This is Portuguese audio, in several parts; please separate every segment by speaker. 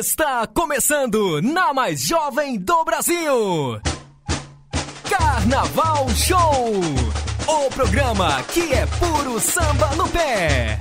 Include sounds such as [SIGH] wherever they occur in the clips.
Speaker 1: Está começando na mais jovem do Brasil. Carnaval Show. O programa que é puro samba no pé.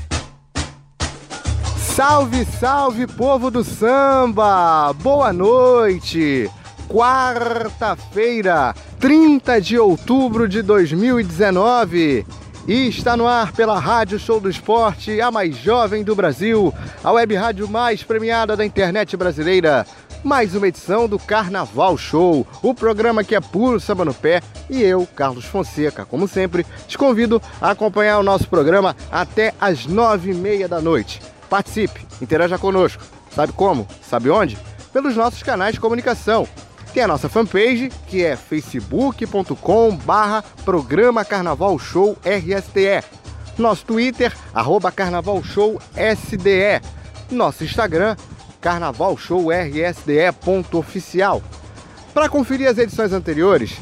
Speaker 2: Salve, salve, povo do samba! Boa noite! Quarta-feira, 30 de outubro de 2019. E está no ar pela Rádio Show do Esporte, a mais jovem do Brasil, a web rádio mais premiada da internet brasileira. Mais uma edição do Carnaval Show, o programa que é puro samba no pé. E eu, Carlos Fonseca, como sempre, te convido a acompanhar o nosso programa até às nove e meia da noite. Participe, interaja conosco. Sabe como? Sabe onde? Pelos nossos canais de comunicação. Tem a nossa fanpage, que é facebook.com barra Programa Carnaval Show RSTE. Nosso Twitter, arroba Carnaval Show SDE. Nosso Instagram, Carnaval Show. Para conferir as edições anteriores,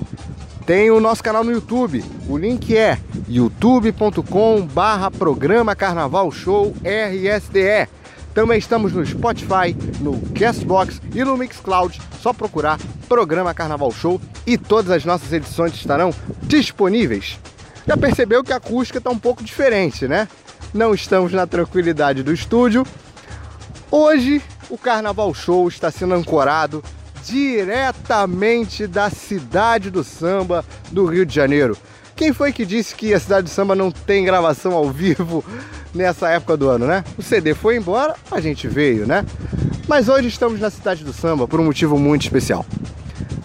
Speaker 2: tem o nosso canal no YouTube. O link é youtube.com barra Programa Carnaval Show RSDE. Também estamos no Spotify, no Castbox e no Mixcloud. Só procurar Programa Carnaval Show e todas as nossas edições estarão disponíveis. Já percebeu que a acústica está um pouco diferente, né? Não estamos na tranquilidade do estúdio. Hoje o Carnaval Show está sendo ancorado diretamente da cidade do samba do Rio de Janeiro. Quem foi que disse que a cidade do samba não tem gravação ao vivo nessa época do ano, né? O CD foi embora, a gente veio, né? Mas hoje estamos na cidade do samba por um motivo muito especial.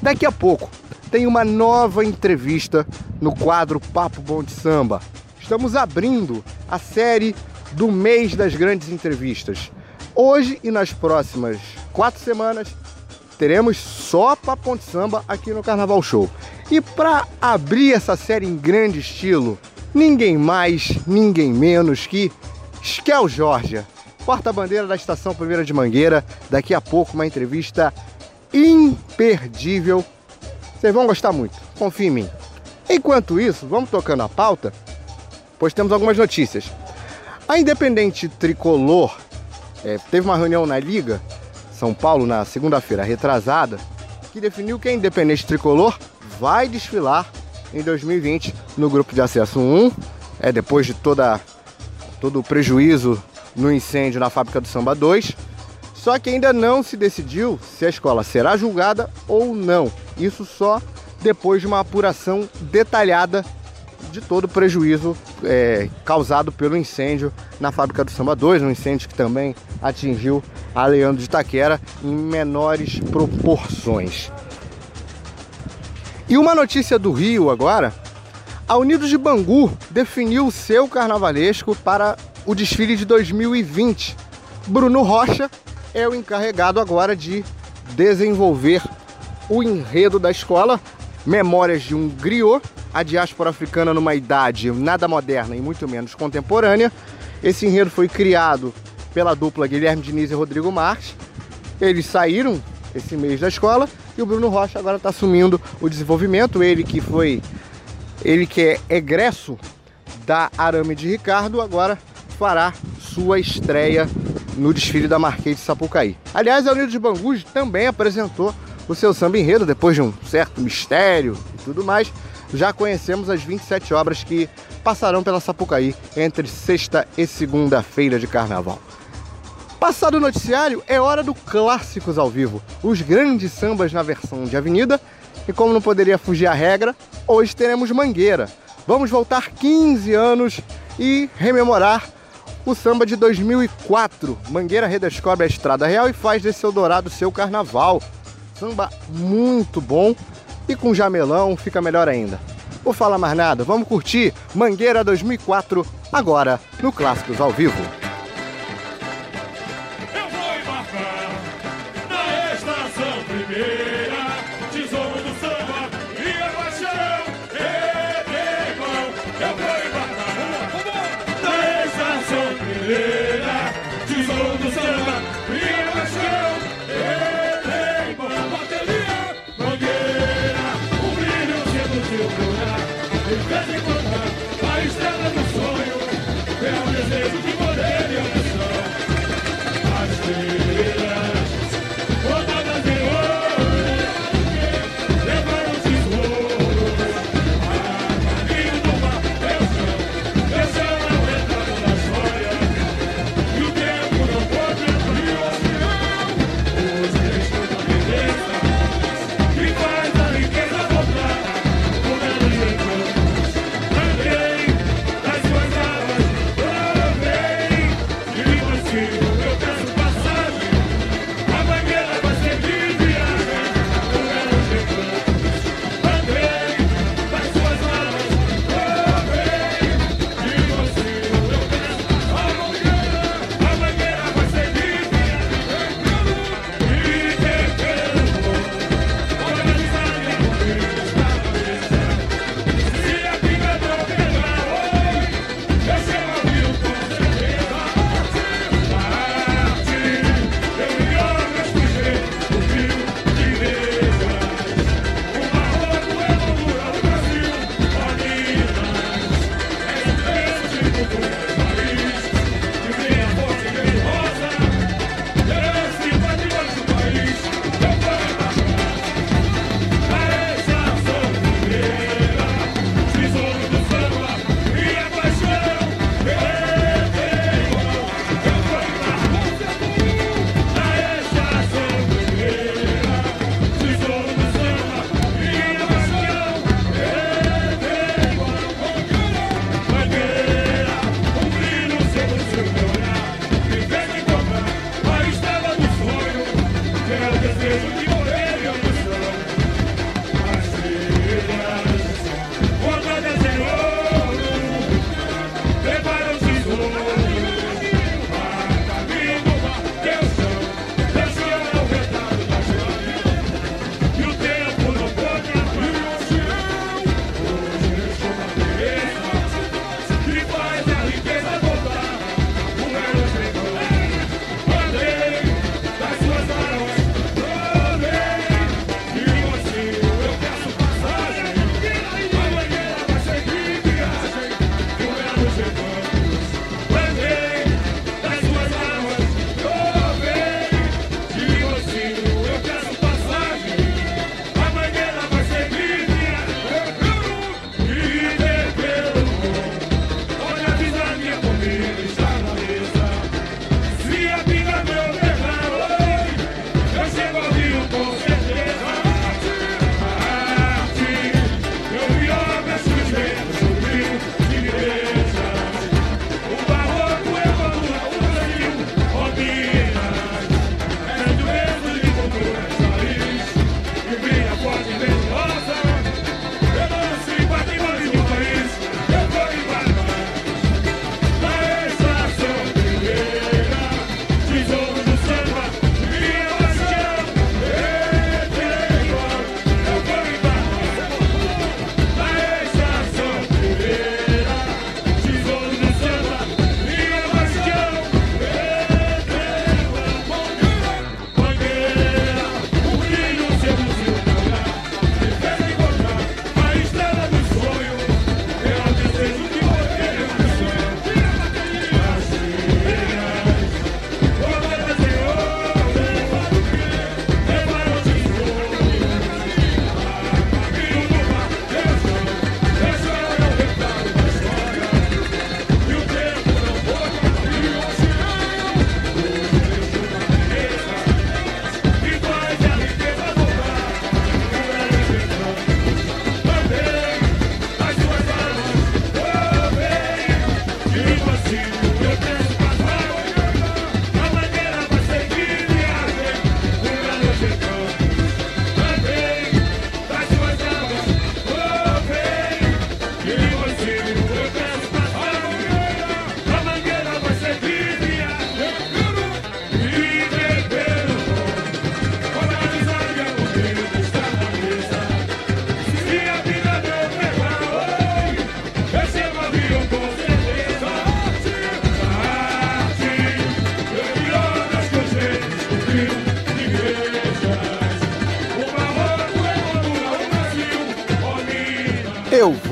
Speaker 2: Daqui a pouco tem uma nova entrevista no quadro Papo Bom de Samba. Estamos abrindo a série do mês das grandes entrevistas. Hoje e nas próximas quatro semanas teremos só Papo Bom de Samba aqui no Carnaval Show. E para abrir essa série em grande estilo, ninguém mais, ninguém menos que Skel Georgia, porta-bandeira da Estação Primeira de Mangueira. Daqui a pouco uma entrevista imperdível. Vocês vão gostar muito, confia em mim. Enquanto isso, vamos tocando a pauta, pois temos algumas notícias. A Independente Tricolor é, teve uma reunião na Liga São Paulo na segunda-feira retrasada que definiu que a Independente Tricolor vai desfilar em 2020 no grupo de acesso 1, é depois de toda todo o prejuízo no incêndio na fábrica do Samba 2. Só que ainda não se decidiu se a escola será julgada ou não. Isso só depois de uma apuração detalhada de todo o prejuízo é, causado pelo incêndio na fábrica do Samba 2, um incêndio que também atingiu a Leandro de Taquera em menores proporções. E uma notícia do Rio agora. A Unidos de Bangu definiu o seu carnavalesco para o desfile de 2020. Bruno Rocha é o encarregado agora de desenvolver o enredo da escola, Memórias de um Griot, a diáspora africana numa idade nada moderna e muito menos contemporânea. Esse enredo foi criado pela dupla Guilherme Diniz e Rodrigo Marques. Eles saíram esse mês da escola e o Bruno Rocha agora está assumindo o desenvolvimento. Ele que foi, ele que é egresso da Arame de Ricardo, agora fará sua estreia no desfile da Marquês de Sapucaí. Aliás, a Unido de Bangus também apresentou o seu samba enredo depois de um certo mistério e tudo mais. Já conhecemos as 27 obras que passarão pela Sapucaí entre sexta e segunda-feira de carnaval. Passado o noticiário, é hora do Clássicos ao Vivo, os grandes sambas na versão de avenida. E como não poderia fugir a regra, hoje teremos Mangueira. Vamos voltar 15 anos e rememorar o samba de 2004. Mangueira redescobre a Estrada Real e faz desse Eldorado seu carnaval. Samba muito bom e com jamelão fica melhor ainda. Vou falar mais nada, vamos curtir Mangueira 2004 agora no Clássicos ao Vivo.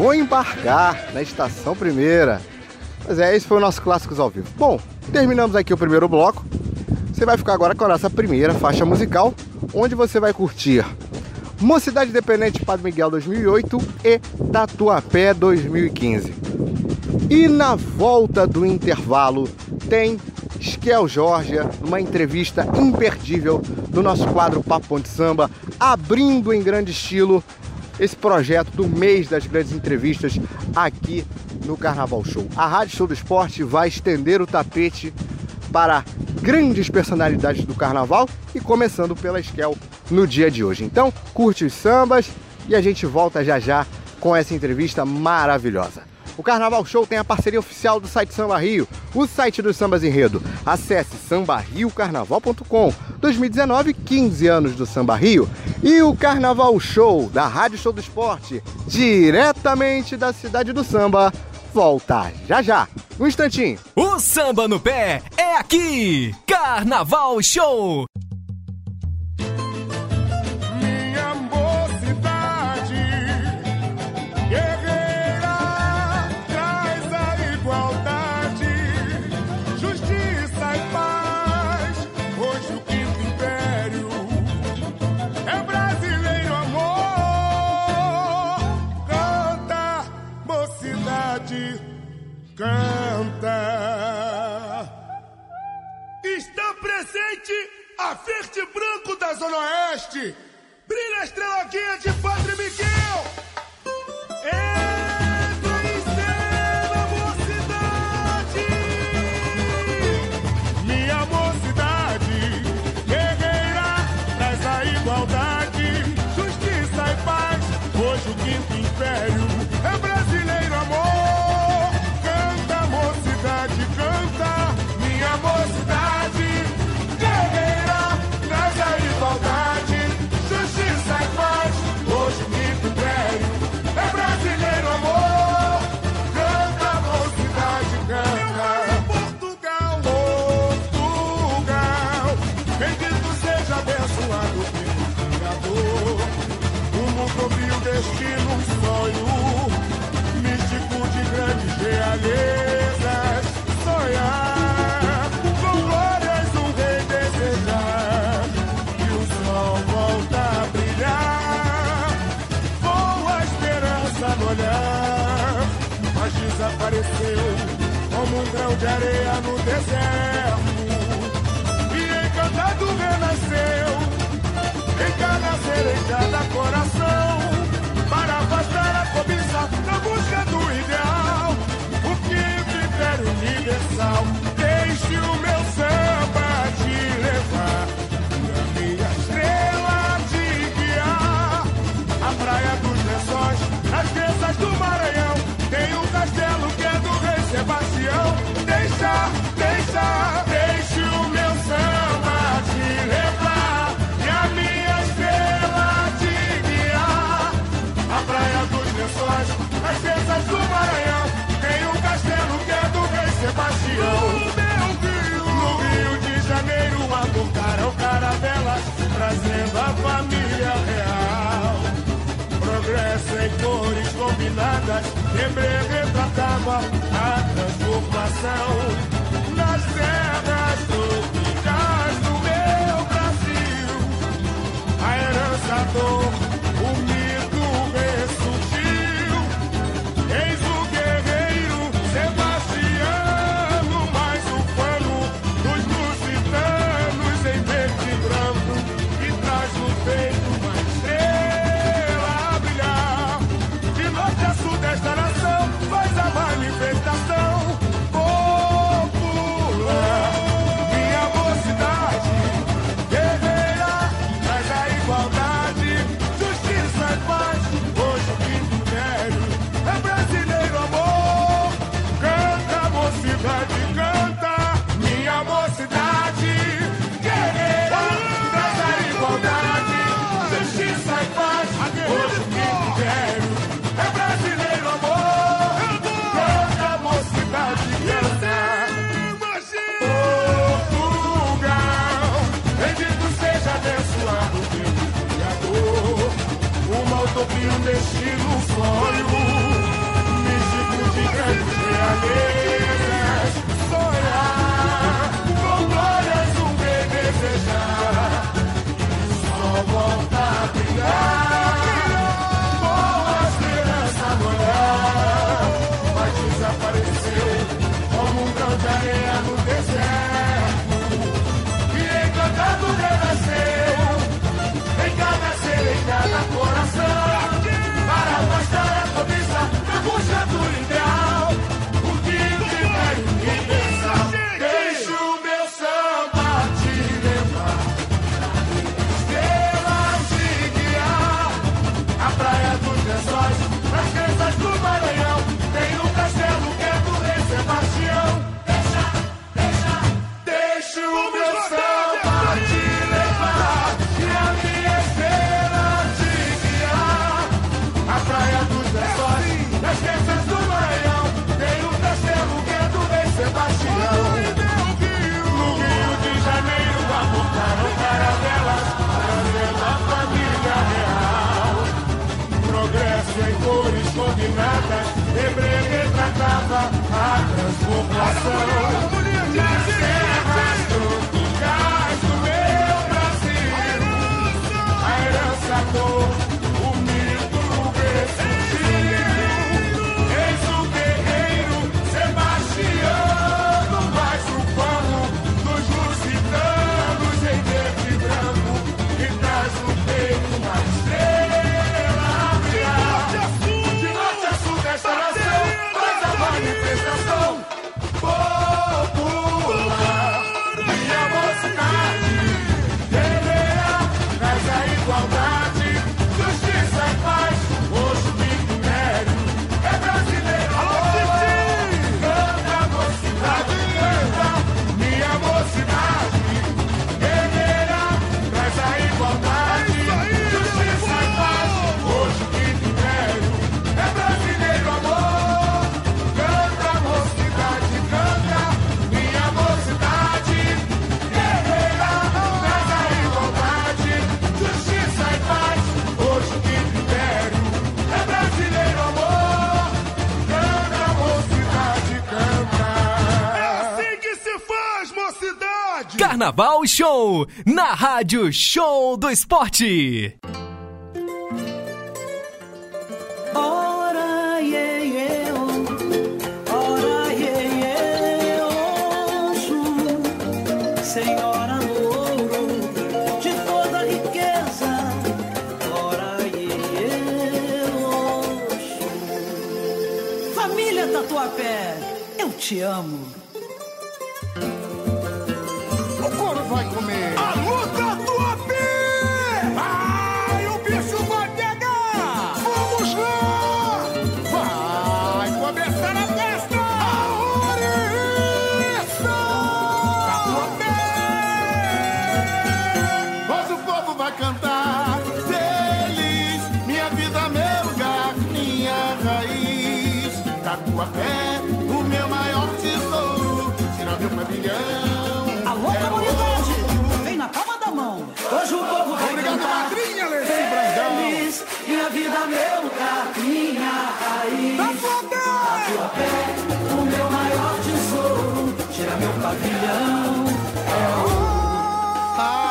Speaker 2: Vou embarcar na estação primeira. Mas é, esse foi o nosso Clássicos ao Vivo. Bom, terminamos aqui o primeiro bloco. Você vai ficar agora com a nossa primeira faixa musical, onde você vai curtir Mocidade Independente Padre Miguel 2008 e Tatuapé 2015. E na volta do intervalo tem Skel Georgia, numa entrevista imperdível do nosso quadro Papo de Samba, abrindo em grande estilo esse projeto do mês das grandes entrevistas aqui no Carnaval Show. A Rádio Show do Esporte vai estender o tapete para grandes personalidades do carnaval e começando pela Esquel no dia de hoje. Então, curte os sambas e a gente volta já já com essa entrevista maravilhosa. O Carnaval Show tem a parceria oficial do site Samba Rio, o site dos sambas enredo. Acesse sambarriocarnaval.com. 2019, 15 anos do Samba Rio. E o Carnaval Show da Rádio Show do Esporte, diretamente da cidade do samba, volta já já. Um instantinho.
Speaker 3: O samba no pé é aqui. Carnaval Show.
Speaker 4: A Verde Branco da Zona Oeste. Brilha a estrela guia de Padre Miguel.
Speaker 3: sir família real. Progresso em cores combinadas, Embreu retratava a transformação nas terras tropicais do meu Brasil. A herança dor myself.
Speaker 1: Carnaval Show, na Rádio Show do Esporte.
Speaker 3: Ora, e yeah, oh. Ora,
Speaker 5: e
Speaker 3: yeah, oh. Senhora Louro, de toda riqueza, ora,
Speaker 5: e yeah, yeah, oh. Família pé,
Speaker 3: eu te amo. pé, o meu maior tesouro. Tira meu pavilhão, é o. Ah.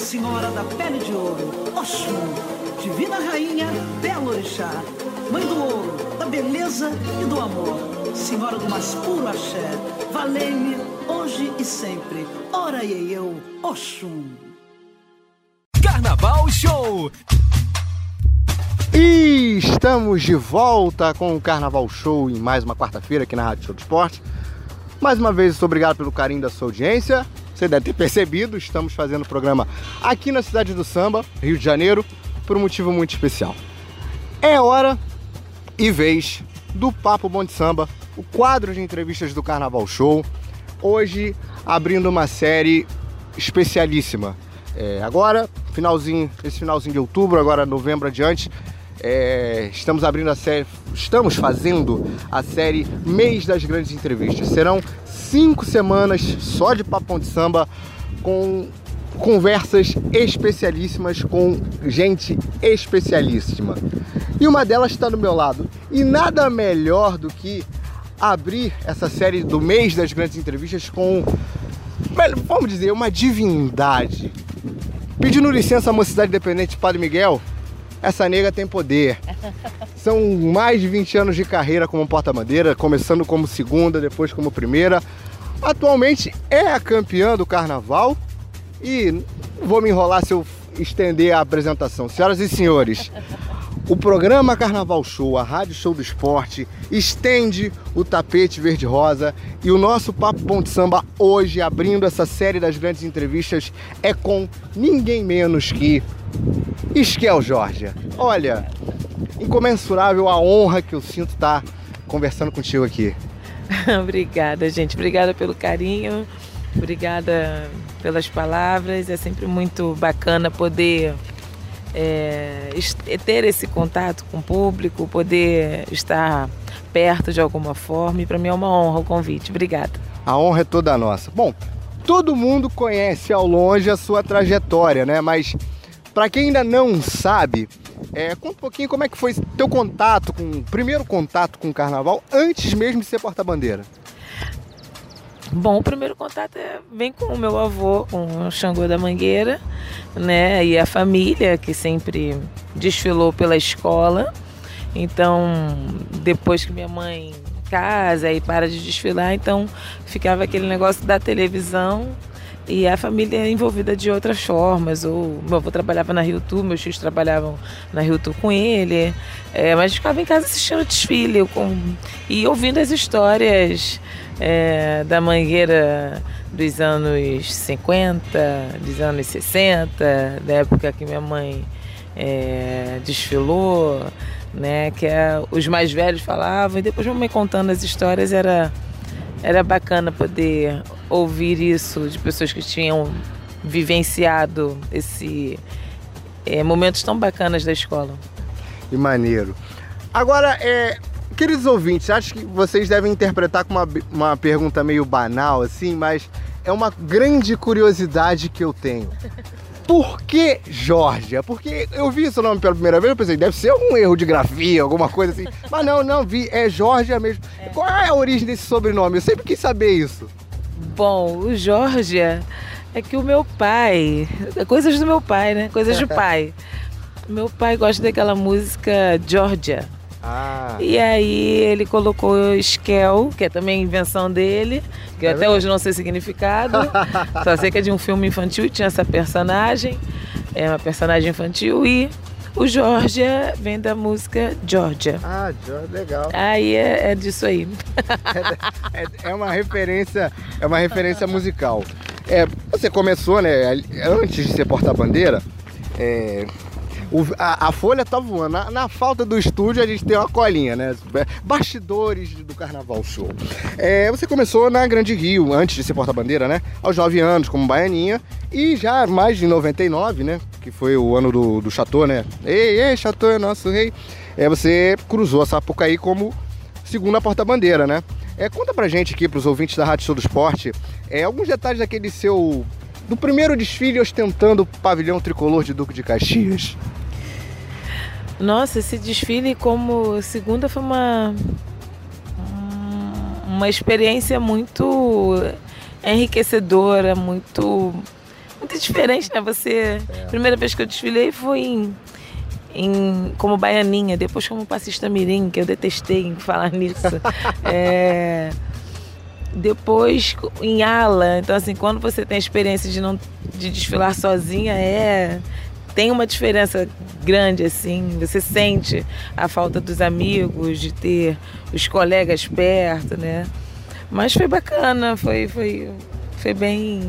Speaker 3: Senhora
Speaker 5: da pele de ouro. Oxum, divina rainha, belo orixá, mãe do ouro, da beleza e do amor. Senhora do mais puro axé, valei-me hoje e sempre. Ora e eu, Oxum.
Speaker 1: Carnaval Show.
Speaker 2: E estamos de volta com o Carnaval Show em mais uma quarta-feira aqui na Rádio Show do Esporte. Mais uma vez, muito obrigado pelo carinho da sua audiência. Você deve ter percebido, estamos fazendo o programa aqui na cidade do Samba, Rio de Janeiro, por um motivo muito especial. É hora e vez do Papo Bom de Samba, o quadro de entrevistas do Carnaval Show. Hoje, abrindo uma série especialíssima. É, agora, finalzinho, esse finalzinho de outubro, agora novembro adiante, é, estamos abrindo a série, estamos fazendo a série Mês das Grandes Entrevistas. Serão cinco semanas só de papão de samba com conversas especialíssimas com gente especialíssima. E uma delas está do meu lado. E nada melhor do que abrir essa série do mês das grandes entrevistas com, vamos dizer, uma divindade. Pedindo licença à Mocidade Independente Padre Miguel, essa nega tem poder. [LAUGHS] São mais de 20 anos de carreira como porta-bandeira, começando como segunda, depois como primeira. Atualmente é a campeã do carnaval e vou me enrolar se eu estender a apresentação. Senhoras e senhores, o programa Carnaval Show, a Rádio Show do Esporte, estende o tapete verde-rosa e o nosso Papo de Samba hoje, abrindo essa série das grandes entrevistas, é com ninguém menos que Esquel Jorge. Olha, incomensurável a honra que eu sinto estar conversando contigo aqui. [LAUGHS]
Speaker 6: Obrigada, gente. Obrigada pelo carinho. Obrigada pelas palavras. É sempre muito bacana poder é, ter esse contato com o público, poder estar perto de alguma forma. E para mim é uma honra o convite. Obrigada.
Speaker 2: A honra é toda nossa. Bom, todo mundo conhece ao longe a sua trajetória, né? Mas para quem ainda não sabe, é, conta um pouquinho como é que foi teu contato com, primeiro contato com o carnaval, antes mesmo de ser porta-bandeira.
Speaker 6: Bom, o primeiro contato é, vem com o meu avô, com o Xangô da Mangueira, né? E a família, que sempre desfilou pela escola. Então, depois que minha mãe casa e para de desfilar, então ficava aquele negócio da televisão e a família é envolvida de outras formas. Ou meu avô trabalhava na Rio Tour, meus filhos trabalhavam na Rio Tour com ele. É, mas ficava em casa assistindo o desfile com, e ouvindo as histórias é, da mangueira dos anos 50, dos anos 60, da época que minha mãe é, desfilou, né? Que é, os mais velhos falavam, e depois minha mãe contando as histórias era, era bacana poder ouvir isso de pessoas que tinham vivenciado esse é, momentos tão bacanas da escola.
Speaker 2: Que maneiro. Agora, é, queridos ouvintes, acho que vocês devem interpretar com uma, uma pergunta meio banal, assim, mas é uma grande curiosidade que eu tenho. Por que Georgia? Porque eu vi esse nome pela primeira vez, eu pensei, deve ser um erro de grafia, alguma coisa assim. [LAUGHS] Mas não, não, vi, é Georgia mesmo. É. Qual é a origem desse sobrenome? Eu sempre quis saber isso.
Speaker 6: Bom, o Georgia é que o meu pai, coisas do meu pai, né? Coisas do [LAUGHS] pai. Meu pai gosta daquela música Georgia. Ah. E aí ele colocou Skel, que é também invenção dele, que é até hoje não sei o significado. [LAUGHS] só sei que é de um filme infantil e tinha essa personagem. É uma personagem infantil e o Georgia vem da música Georgia.
Speaker 2: Ah, Georgia, legal.
Speaker 6: Aí é, é disso aí. [LAUGHS]
Speaker 2: é, é, uma referência, é uma referência musical. É, você começou, né, antes de ser porta-bandeira, é, o, a, a, folha tá voando. Na, na, falta do estúdio, a gente tem uma colinha, né? Bastidores do Carnaval Show. É, você começou na Grande Rio, antes de ser porta-bandeira, né? Aos 9 anos, como baianinha. E já mais de 99, né? Que foi o ano do, do Chateau, né? Ei, ei, Chateau é nosso rei. É, você cruzou a Sapucaí como segunda porta-bandeira, né? É, conta pra gente aqui, pros ouvintes da Rádio Show do Esporte, é, alguns detalhes daquele seu do primeiro desfile ostentando o pavilhão tricolor de Duque de Caxias.
Speaker 6: Nossa, esse desfile como segunda foi uma uma experiência muito enriquecedora, muito, muito diferente, né? Você,
Speaker 2: É.
Speaker 6: primeira vez que eu desfilei foi em, em- como baianinha, depois como passista mirim, que eu detestei em [LAUGHS] falar nisso. É, depois em ala, então assim, quando você tem a experiência de não de desfilar sozinha, é tem uma diferença grande assim, você sente a falta dos amigos, de ter os colegas perto, né? Mas foi bacana, foi foi foi bem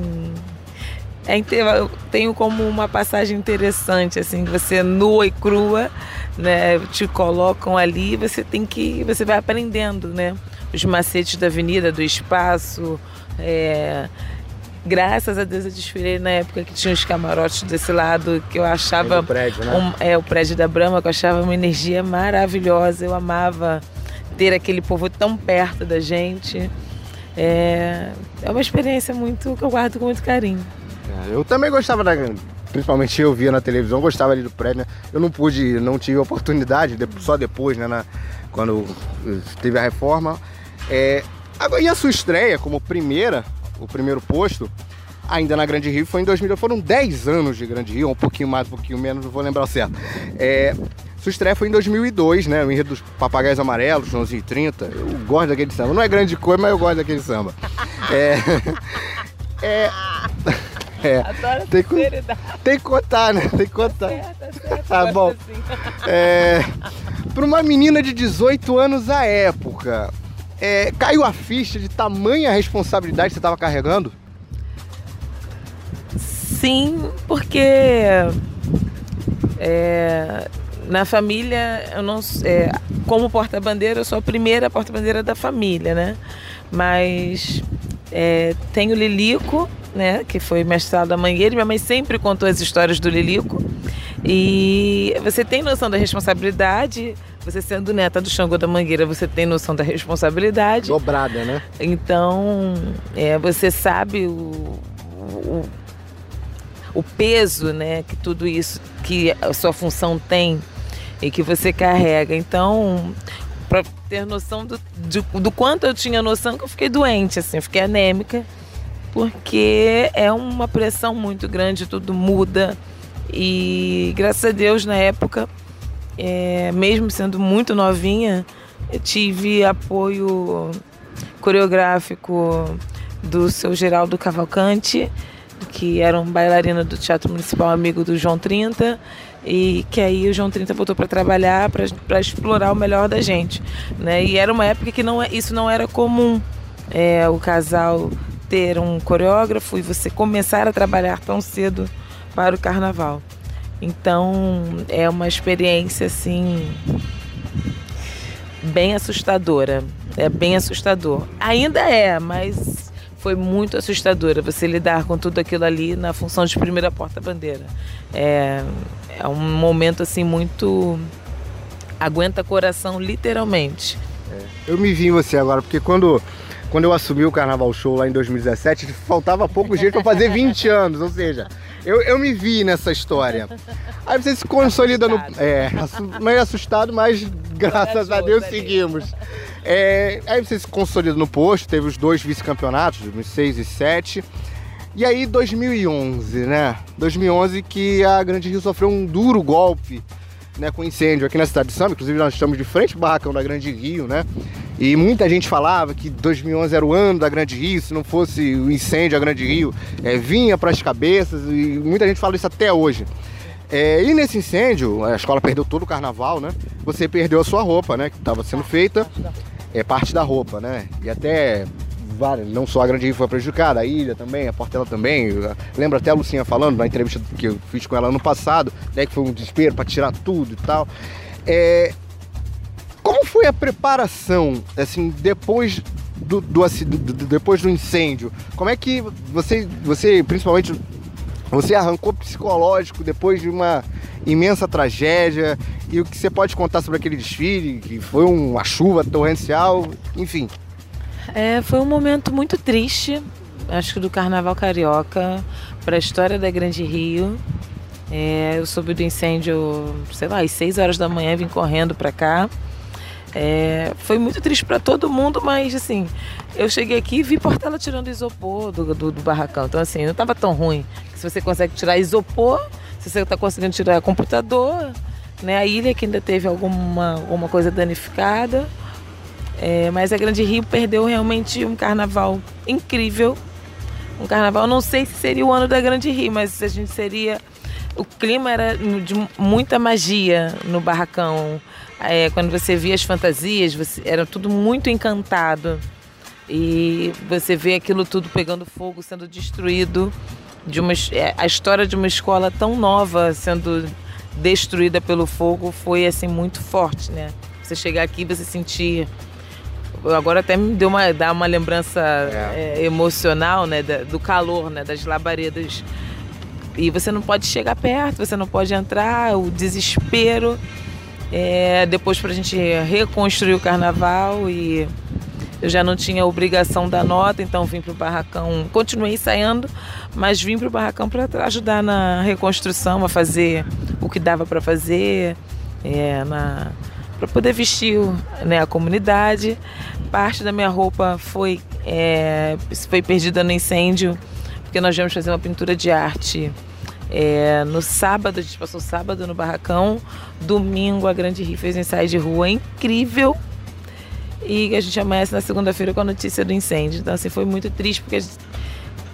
Speaker 6: é, eu tenho como uma passagem interessante, assim, você nua e crua, né? Te colocam ali, você tem que. Você vai aprendendo, né? Os macetes da avenida, do espaço. é, Graças a Deus eu desfilei na época que tinha os camarotes desse lado, que eu achava.
Speaker 2: No prédio, né?
Speaker 6: um- é, o prédio da Brahma, que eu achava uma energia maravilhosa. Eu amava ter aquele povo tão perto da gente. É, é uma experiência muito que eu guardo com muito carinho.
Speaker 2: É, Eu também gostava da. Principalmente eu via na televisão, gostava ali do prédio, né? Eu não pude, não tive oportunidade, de- só depois, né? na- quando teve a reforma. É, agora, e a sua estreia como primeira, o primeiro posto, ainda na Grande Rio, foi em 2000. Foram 10 anos de Grande Rio, um pouquinho mais, um pouquinho menos, não vou lembrar o certo. É, sua estreia foi em 2002, né? O enredo dos Papagaios Amarelos, Joãozinho e 30. Eu gosto daquele samba. Não é grande coisa, mas eu gosto daquele samba. É. [LAUGHS] É. [LAUGHS] É. Tem que-. Tem que contar, né? Tem que contar.
Speaker 6: Certo, certo,
Speaker 2: Tá
Speaker 6: gosto
Speaker 2: bom.
Speaker 6: assim.
Speaker 2: É, para uma menina de 18 anos à época, é, caiu a ficha de tamanha responsabilidade que você estava carregando?
Speaker 6: Sim, porque é, na família, eu não, é, como porta-bandeira, eu sou a primeira porta-bandeira da família, né? Mas é, tem o Lilico, né? Que foi mestrado da Mangueira. e Minha mãe sempre contou as histórias do Lilico. E você tem noção da responsabilidade. Você sendo neta do Xangô da Mangueira, você tem noção da responsabilidade.
Speaker 2: Dobrada, né?
Speaker 6: Então, é, você sabe o, o, o peso né, que tudo isso, que a sua função tem e que você carrega. Então, para ter noção do, de- do quanto eu tinha noção que eu fiquei doente, assim, eu fiquei anêmica, porque é uma pressão muito grande, tudo muda. E graças a Deus, na época, é, mesmo sendo muito novinha, eu tive apoio coreográfico do seu Geraldo Cavalcante, que era um bailarino do Teatro Municipal amigo do João 30, e que aí o João 30 voltou para trabalhar para explorar o melhor da gente. Né? E era uma época que não, é- isso não era comum, é, o casal ter um coreógrafo e você começar a trabalhar tão cedo para o carnaval. Então é uma experiência assim bem assustadora. É bem assustador. Ainda é, mas foi muito assustadora você lidar com tudo aquilo ali na função de primeira porta-bandeira. É, é um momento assim muito. aguenta coração, literalmente.
Speaker 2: Eu me vi em você agora, porque quando, quando eu assumi o Carnaval Show lá em 2017, faltava pouco jeito para fazer 20 anos, ou seja, eu, eu me vi nessa história. Aí você se consolida no.
Speaker 6: Assustado.
Speaker 2: É, assu- meio assustado, mas graças a Deus
Speaker 6: ali.
Speaker 2: seguimos. É, aí você se consolida no posto, teve os dois vice-campeonatos, 2006 e 2007. E aí 2011, né? 2011 que a Grande Rio sofreu um duro golpe né, com incêndio aqui na cidade de Samba, inclusive nós estamos de frente ao barracão da Grande Rio, né? E muita gente falava que 2011 era o ano da Grande Rio, se não fosse o incêndio a Grande Rio, é, vinha para as cabeças e muita gente fala isso até hoje. É, e nesse incêndio, a escola perdeu todo o carnaval, né? Você perdeu a sua roupa, né? Que estava sendo feita, é parte da roupa, né? E até várias, não só a Grande Rio foi prejudicada, a ilha também, a Portela também. Eu lembro até a Lucinha falando na entrevista que eu fiz com ela ano passado, né? Que foi um desespero para tirar tudo e tal. É, como foi a preparação, assim, depois do, do- do- depois do incêndio? Como é que você, você principalmente, você arrancou psicológico depois de uma imensa tragédia? E o que você pode contar sobre aquele desfile, que foi uma chuva torrencial, enfim.
Speaker 6: É, foi um momento muito triste, acho que do Carnaval Carioca, para a história da Grande Rio. É, eu soube do incêndio, sei lá, às 6 horas da manhã, vim correndo para cá. É, foi muito triste para todo mundo, mas assim, eu cheguei aqui e vi Portela tirando isopor do, do, do barracão. Então, assim, não estava tão ruim. Se você consegue tirar isopor, se você está conseguindo tirar computador, né? A ilha que ainda teve alguma, alguma coisa danificada. É, mas a Grande Rio perdeu realmente um carnaval incrível. Um carnaval, não sei se seria o ano da Grande Rio, mas a gente seria. O clima era de muita magia no barracão é, quando você via as fantasias, você, era tudo muito encantado. E você vê aquilo tudo pegando fogo, sendo destruído. De uma, é, a história de uma escola tão nova sendo destruída pelo fogo foi assim muito forte, né? Você chegar aqui, você sentir agora até me deu uma dá uma lembrança é. É, emocional, né, do calor, né, das labaredas. E você não pode chegar perto, você não pode entrar, o desespero. É, depois para a gente reconstruir o carnaval e eu já não tinha obrigação da nota, então vim para o barracão, continuei ensaiando, mas vim para o barracão para ajudar na reconstrução, a fazer o que dava para fazer, é, para poder vestir né, a comunidade. Parte da minha roupa foi, é, foi perdida no incêndio, porque nós viemos fazer uma pintura de arte é, no sábado, a gente passou sábado no barracão, domingo a Grande Rio fez um ensaio de rua incrível. E a gente amanhece na segunda-feira com a notícia do incêndio. Então, assim, foi muito triste porque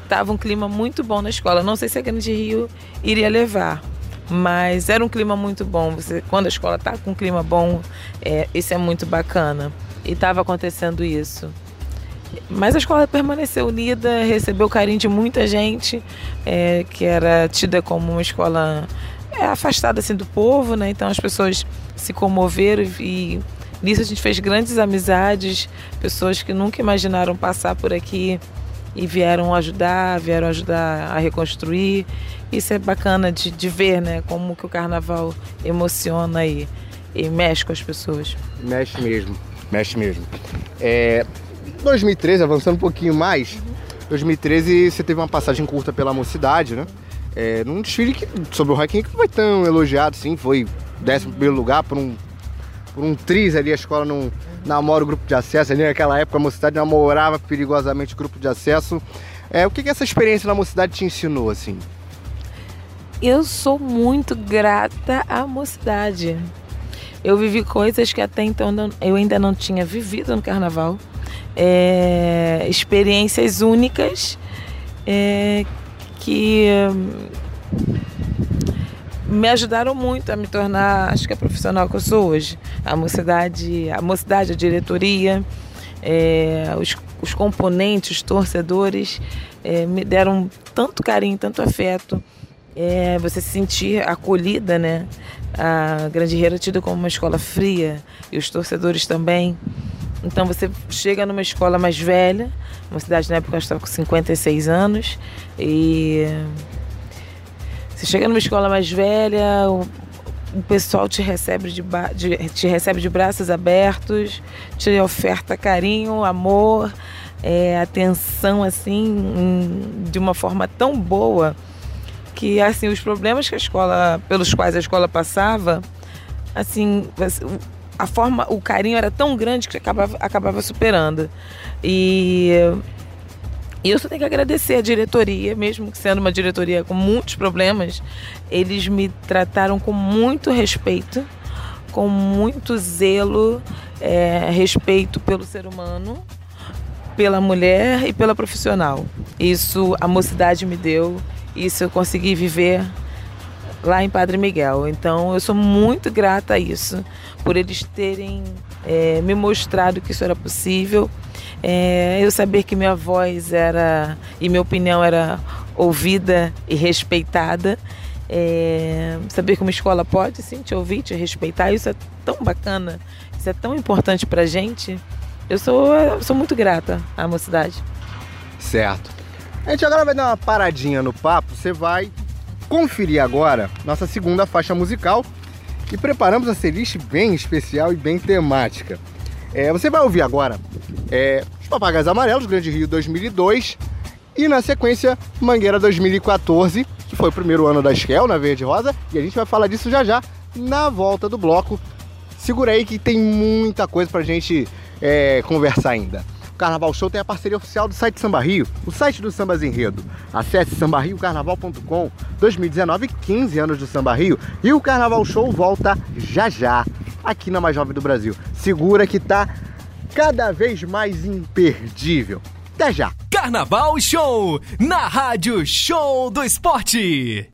Speaker 6: estava um clima muito bom na escola. Não sei se a Grande Rio iria levar, mas era um clima muito bom. Você, quando a escola está com um clima bom, é, isso é muito bacana. E estava acontecendo isso. Mas a escola permaneceu unida, recebeu o carinho de muita gente, é, que era tida como uma escola é, afastada assim, do povo, né? Então as pessoas se comoveram e nisso a gente fez grandes amizades, pessoas que nunca imaginaram passar por aqui e vieram ajudar, vieram ajudar a reconstruir. Isso é bacana de, de ver, né? Como que o carnaval emociona e, e mexe com as pessoas.
Speaker 2: Mexe mesmo, mexe mesmo. É, 2013, avançando um pouquinho mais, 2013 você teve uma passagem curta pela mocidade, né? É, num desfile que, sobre o Rock que não foi tão elogiado, sim, foi 11 primeiro lugar por um, por um triz ali, a escola não namora o grupo de acesso, ali naquela época a mocidade namorava perigosamente o grupo de acesso. É, o que, que essa experiência na mocidade te ensinou, assim?
Speaker 6: Eu sou muito grata à mocidade. Eu vivi coisas que até então eu ainda não tinha vivido no carnaval é, experiências únicas é, que hum, me ajudaram muito a me tornar, acho que a profissional que eu sou hoje. A mocidade, a mocidade, a diretoria, é, os, os, componentes, os torcedores é, me deram tanto carinho, tanto afeto. É, você se sentir acolhida, né? A Grande Rio era tida como uma escola fria e os torcedores também. Então você chega numa escola mais velha, uma cidade na época estava com 56 anos, e você chega numa escola mais velha, o, o pessoal te recebe de, de, te recebe de braços abertos, te oferta carinho, amor, é, atenção assim, de uma forma tão boa que assim os problemas que a escola, pelos quais a escola passava, assim a forma, o carinho era tão grande que acabava, acabava superando. E, e eu só tenho que agradecer a diretoria, mesmo sendo uma diretoria com muitos problemas, eles me trataram com muito respeito, com muito zelo, é, respeito pelo ser humano, pela mulher e pela profissional. Isso a mocidade me deu, isso eu consegui viver lá em Padre Miguel. Então eu sou muito grata a isso, por eles terem é, me mostrado que isso era possível. É, eu saber que minha voz era e minha opinião era ouvida e respeitada. É, saber que uma escola pode sim te ouvir, te respeitar, isso é tão bacana, isso é tão importante pra gente. Eu sou, eu sou muito grata à mocidade.
Speaker 2: Certo. A gente agora vai dar uma paradinha no papo, você vai conferir agora nossa segunda faixa musical e preparamos uma playlist bem especial e bem temática. É, você vai ouvir agora é, Os Papagaios Amarelos, Grande Rio 2002 e na sequência Mangueira 2014, que foi o primeiro ano da Shell na Verde Rosa e a gente vai falar disso já já na volta do bloco. Segura aí que tem muita coisa pra gente é, conversar ainda. Carnaval Show tem a parceria oficial do site Samba Rio, o site do Sambas Enredo. Acesse sambarriocarnaval.com. 2019, 15 anos do Samba Rio e o Carnaval Show volta já já aqui na Mais Jovem do Brasil. Segura que tá cada vez mais imperdível. Até já!
Speaker 1: Carnaval Show na Rádio Show do Esporte.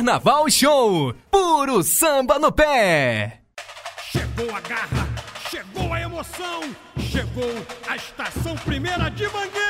Speaker 1: Carnaval Show, puro samba no pé.
Speaker 7: Chegou a garra, chegou a emoção, chegou a estação primeira de Mangueira.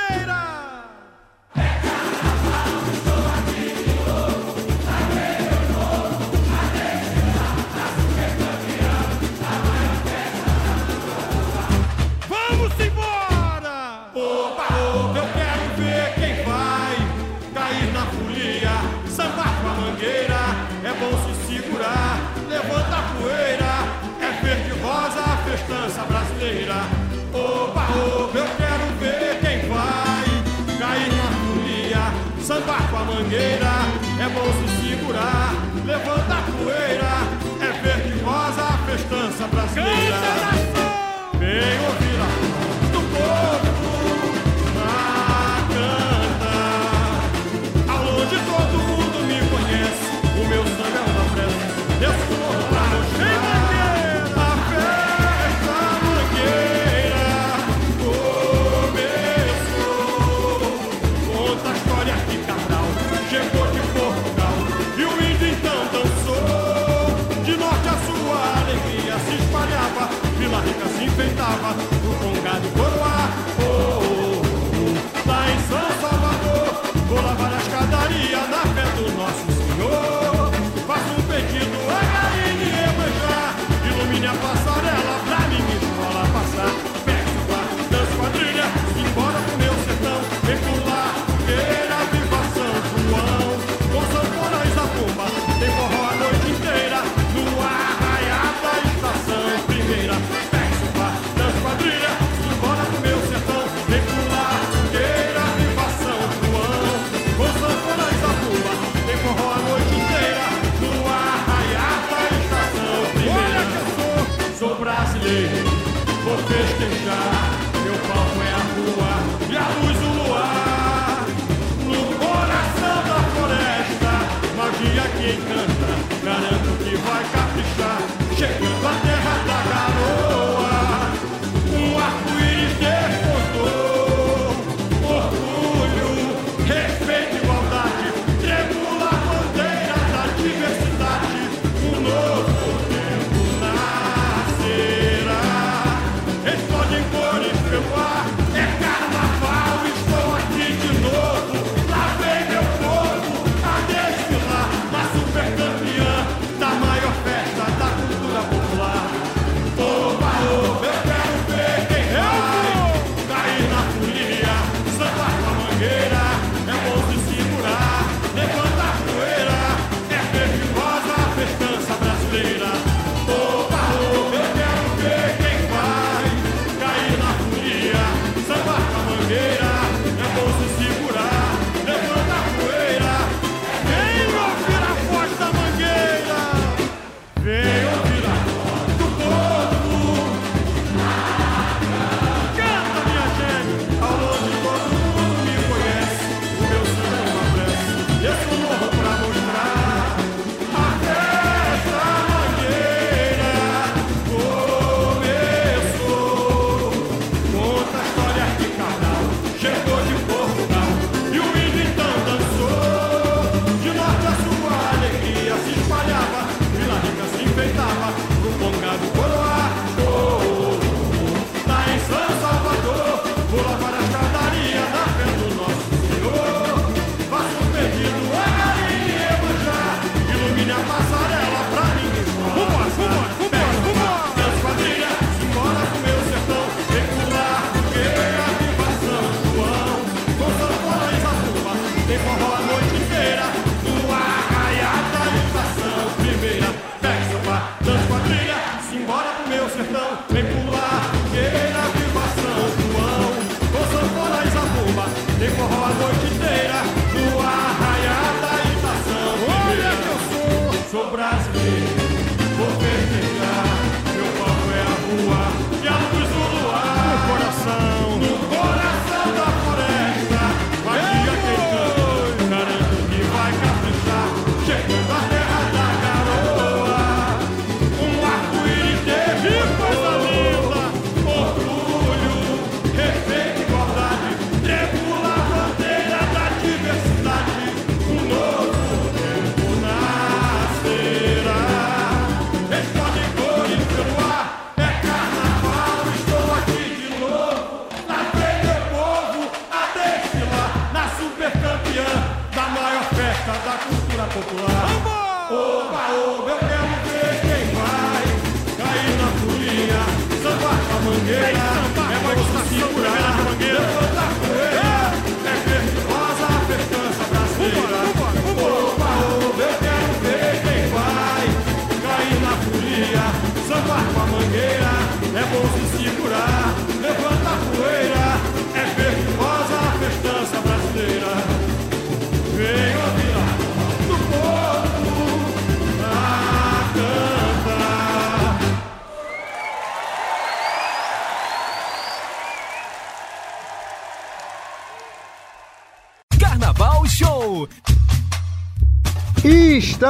Speaker 7: sambar com a mangueira, é bom se segurar, levanta a poeira, é verde rosa a festança brasileira. Vem ouvir a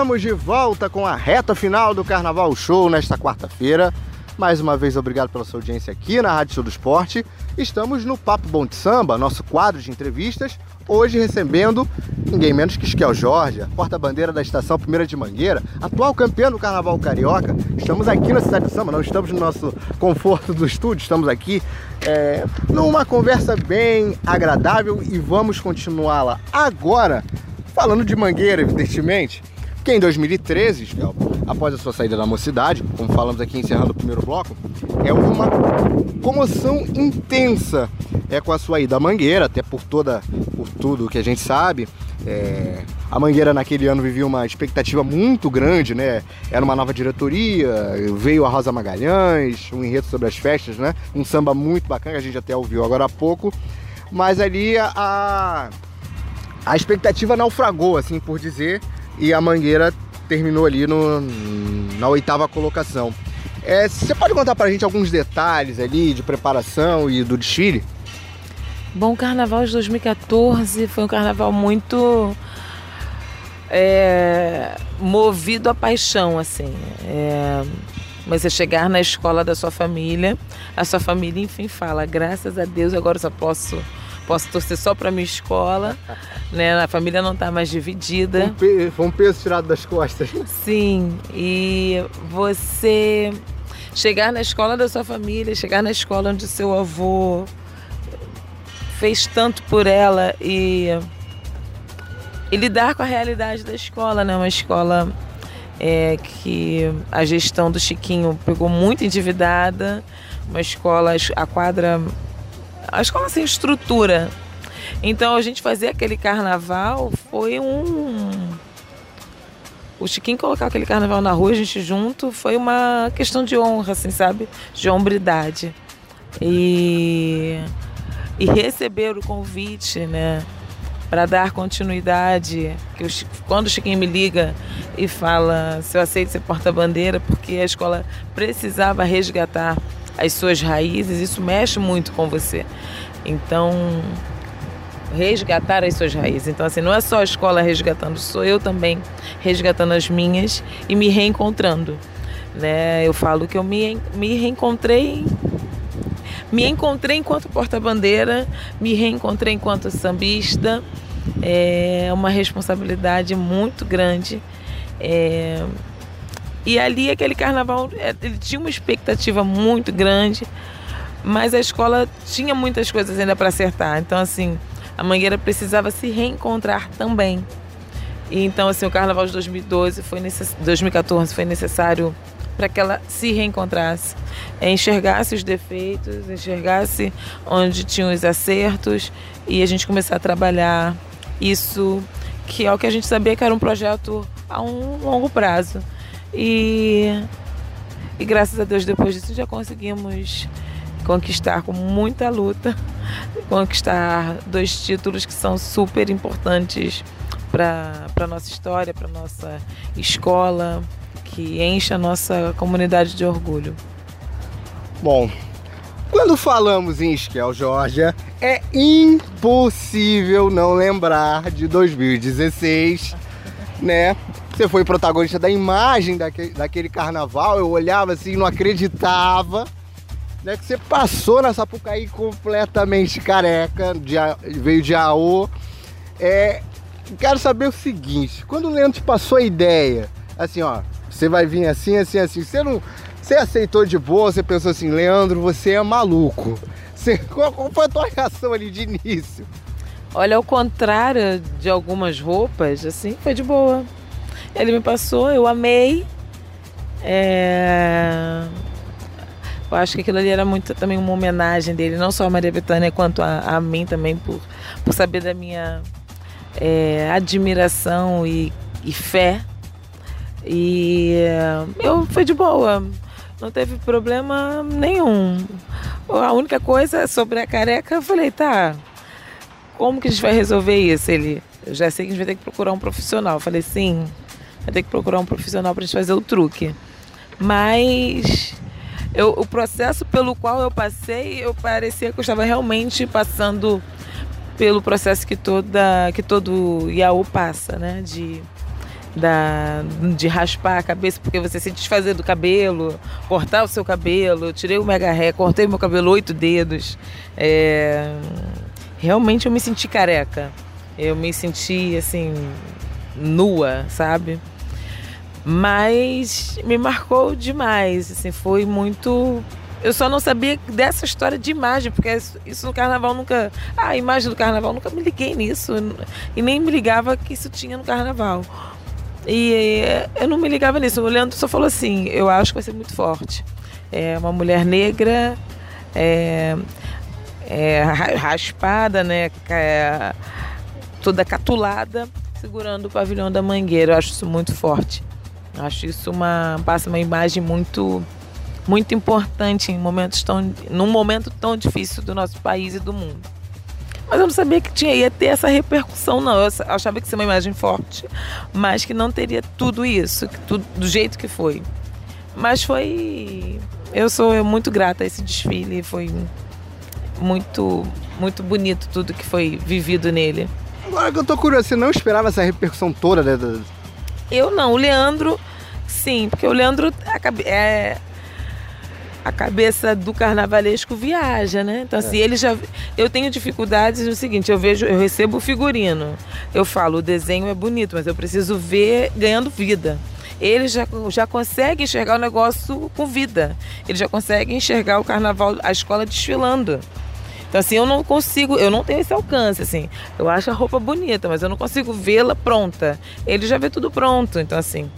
Speaker 2: estamos de volta com a reta final do Carnaval Show nesta quarta-feira. Mais uma vez, obrigado pela sua audiência aqui na Rádio Show do Esporte. Estamos no Papo Bom de Samba, nosso quadro de entrevistas. Hoje recebendo ninguém menos que Esquel Jorge, porta-bandeira da Estação Primeira de Mangueira, atual campeão do Carnaval Carioca. Estamos aqui na cidade de Samba, não estamos no nosso conforto do estúdio, estamos aqui é, numa conversa bem agradável e vamos continuá-la agora Falando de Mangueira, evidentemente, que em 2013, Esquel, após a sua saída da mocidade, como falamos aqui encerrando o primeiro bloco, é uma comoção intensa é com a sua ida à Mangueira, até por toda, por tudo que a gente sabe. É, a Mangueira naquele ano vivia uma expectativa muito grande, né? Era uma nova diretoria, veio a Rosa Magalhães, um enredo sobre as festas, né? Um samba muito bacana que a gente até ouviu agora há pouco. Mas ali a a expectativa naufragou, assim por dizer, e a Mangueira terminou ali no, na oitava colocação. É, você pode contar pra gente alguns detalhes ali de preparação e do desfile?
Speaker 6: Bom, o carnaval de 2014 foi um carnaval muito é, movido à paixão, assim. É, mas você chegar na escola da sua família, a sua família, enfim, fala: graças a Deus, agora eu só posso, posso torcer só para minha escola. [LAUGHS] Né? A família não está mais dividida.
Speaker 2: Um Foi um peso tirado das costas. [LAUGHS]
Speaker 6: Sim, e você chegar na escola da sua família, chegar na escola onde seu avô fez tanto por ela e, e lidar com a realidade da escola, né? Uma escola é, que a gestão do Chiquinho pegou muito endividada, uma escola, a quadra, a escola sem estrutura. Então a gente fazer aquele carnaval foi um o Chiquinho colocar aquele carnaval na rua, a gente junto, foi uma questão de honra, assim, sabe? De hombridade. E, e receber o convite, né? Para dar continuidade. Chi- quando o Chiquinho me liga e fala se eu aceito ser porta-bandeira, porque a escola precisava resgatar as suas raízes, isso mexe muito com você. Então, resgatar as suas raízes. Então, assim, não é só a escola resgatando, sou eu também resgatando as minhas e me reencontrando. Né? Eu falo que eu me, me reencontrei. Me encontrei enquanto porta-bandeira, me reencontrei enquanto sambista. É uma responsabilidade muito grande. É, E ali aquele carnaval, é, ele tinha uma expectativa muito grande, mas a escola tinha muitas coisas ainda para acertar. Então, assim, a Mangueira precisava se reencontrar também. E então, assim, o Carnaval de 2012 foi necess... 2014 foi necessário para que ela se reencontrasse, é, enxergasse os defeitos, enxergasse onde tinham os acertos e a gente começar a trabalhar isso, que é o que a gente sabia que era um projeto a um longo prazo. E, e graças a Deus, depois disso, já conseguimos conquistar com muita luta, [LAUGHS] conquistar dois títulos que são super importantes para a nossa história, para nossa escola, que enche a nossa comunidade de orgulho.
Speaker 2: Bom, quando falamos em Esquel Georgia, é impossível não lembrar de 2016, né? Você foi protagonista da imagem daquele, daquele carnaval, eu olhava assim, não acreditava, né? Que você passou na Sapucaí completamente careca, de, veio de AO. É, quero saber o seguinte, quando o Leandro te passou a ideia, assim, ó, você vai vir assim, assim, assim, você não. Você aceitou de boa, você pensou assim, Leandro, você é maluco. Você, [LAUGHS] qual, qual foi a tua reação ali de início?
Speaker 6: Olha, ao contrário de algumas roupas, assim, foi de boa. Ele me passou, eu amei. É... Eu acho que aquilo ali era muito também uma homenagem dele, não só a Maria Bethânia, quanto a, a mim também, por, por saber da minha é, admiração e, e fé. E é, eu fui de boa, não teve problema nenhum. A única coisa sobre a careca, eu falei, tá, como que a gente vai resolver isso? Ele, eu já sei que a gente vai ter que procurar um profissional. Eu falei, sim, vai ter que procurar um profissional para gente fazer o truque. Mas eu, o processo pelo qual eu passei, eu parecia que eu estava realmente passando pelo processo que toda que todo Iaú passa, né? De, da, de raspar a cabeça, porque você se desfazer do cabelo, cortar o seu cabelo. Eu tirei o mega ré, cortei meu cabelo oito dedos. É, realmente eu me senti careca. Eu me senti assim, nua, sabe? Mas me marcou demais, assim, foi muito eu só não sabia dessa história de imagem, porque isso no carnaval nunca. Ah, a imagem do carnaval, nunca me liguei nisso. E nem me ligava que isso tinha no carnaval. E eu não me ligava nisso. O Leandro só falou assim: eu acho que vai ser muito forte. É uma mulher negra, é, é raspada, né? É, toda catulada, segurando o pavilhão da mangueira. Eu acho isso muito forte. Acho isso uma passa uma imagem muito muito importante em momentos tão num momento tão difícil do nosso país e do mundo. Mas eu não sabia que tinha ia ter essa repercussão não. Eu achava que ia ser uma imagem forte, mas que não teria tudo isso, tudo do jeito que foi. Mas foi eu sou muito grata a esse desfile, foi muito muito bonito tudo que foi vivido nele.
Speaker 2: Agora que eu tô curioso, você não esperava essa repercussão toda, né?
Speaker 6: Eu não, o Leandro, sim, porque o Leandro é, a cabeça do carnavalesco viaja, né? Então, assim, é. ele já. Eu tenho dificuldades no seguinte: eu vejo, eu recebo o figurino. Eu falo, o desenho é bonito, mas eu preciso ver ganhando vida. Ele já, já consegue enxergar o negócio com vida. Ele já consegue enxergar o carnaval, a escola desfilando. Então, assim, eu não consigo, eu não tenho esse alcance, assim. Eu acho a roupa bonita, mas eu não consigo vê-la pronta. Ele já vê tudo pronto, então, assim.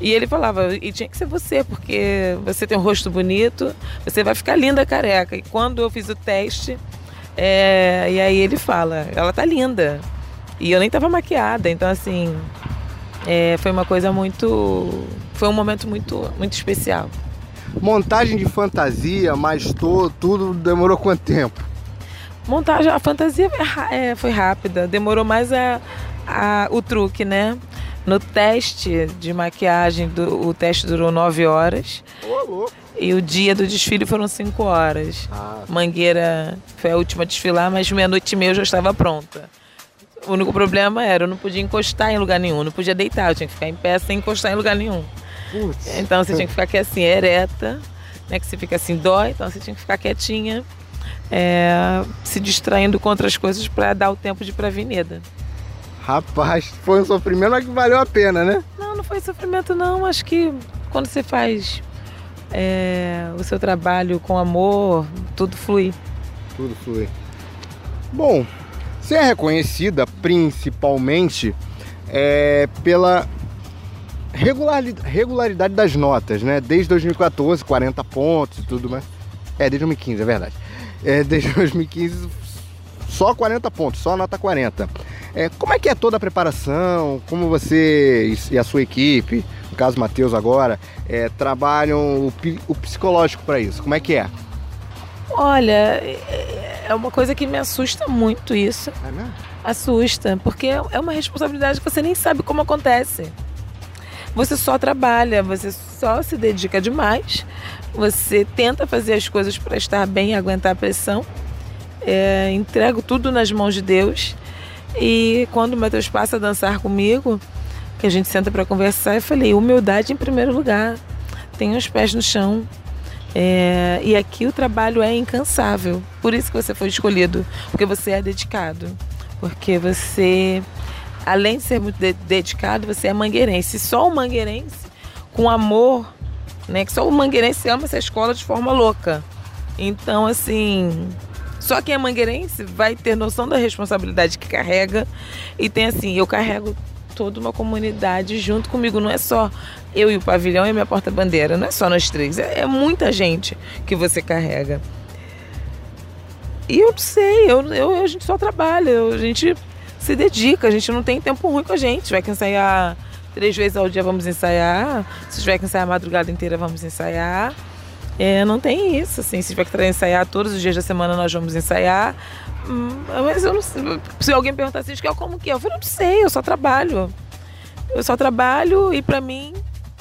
Speaker 6: E ele falava, e tinha que ser você, porque você tem um rosto bonito, você vai ficar linda careca. E quando eu fiz o teste, é, e aí ele fala, ela tá linda. E eu nem tava maquiada, então assim, é, foi uma coisa muito. Foi um momento muito, muito especial.
Speaker 2: Montagem de fantasia, mais todo, tudo demorou quanto tempo?
Speaker 6: Montagem, a fantasia é, foi rápida, demorou mais a, a, o truque, né? No teste de maquiagem, do, o teste durou nove horas.
Speaker 2: Oh,
Speaker 6: e o dia do desfile foram cinco horas. Ah. Mangueira foi a última a desfilar, mas meia-noite e meia eu já estava pronta. O único problema era eu não podia encostar em lugar nenhum, não podia deitar, eu tinha que ficar em pé sem encostar em lugar nenhum. Putz. Então você tinha que ficar aqui assim, ereta, né? Que você fica assim, dói, então você tinha que ficar quietinha, é, se distraindo com outras coisas para dar o tempo de ir pra avenida.
Speaker 2: Rapaz, foi um sofrimento, mas que valeu a pena, né?
Speaker 6: Não, não foi sofrimento não. Acho que quando você faz é, o seu trabalho com amor, tudo flui.
Speaker 2: Tudo flui. Bom, você é reconhecida principalmente é, pela regularidade das notas, né? Desde 2014, 40 pontos e tudo mais. É, desde 2015, é verdade. É, desde 2015, só 40 pontos, só nota 40. É, como é que é toda a preparação? Como você e a sua equipe, no caso Matheus agora, é, trabalham o, o psicológico para isso? Como é que é?
Speaker 6: Olha, é, é uma coisa que me assusta muito isso. É mesmo? Assusta, porque é uma responsabilidade que você nem sabe como acontece. Você só trabalha, você só se dedica demais, você tenta fazer as coisas para estar bem e aguentar a pressão. É, entrego tudo nas mãos de Deus e quando o Matheus passa a dançar comigo, que a gente senta para conversar, eu falei: humildade em primeiro lugar, tenha os pés no chão. É, e aqui o trabalho é incansável. Por isso que você foi escolhido, porque você é dedicado. Porque você, além de ser muito de dedicado, você é mangueirense. Só o mangueirense, com amor, né? Que só o mangueirense ama essa escola de forma louca. Então, assim, Só quem é mangueirense vai ter noção da responsabilidade que carrega e tem assim, eu carrego toda uma comunidade junto comigo, não é só eu e o pavilhão e a minha porta-bandeira, não é só nós três, é, é muita gente que você carrega. E eu não sei, eu, eu, a gente só trabalha, eu- a gente se dedica, a gente não tem tempo ruim com a gente. Tiver que ensaiar três vezes ao dia, vamos ensaiar. Se tiver que ensaiar a madrugada inteira, vamos ensaiar. É, não tem isso, assim. Se tiver que ensaiar todos os dias da semana, nós vamos ensaiar. Hum, Mas eu não sei. Se alguém perguntar assim, "Esquel, como que é? Eu falei, não sei, eu só trabalho. Eu só trabalho e pra mim.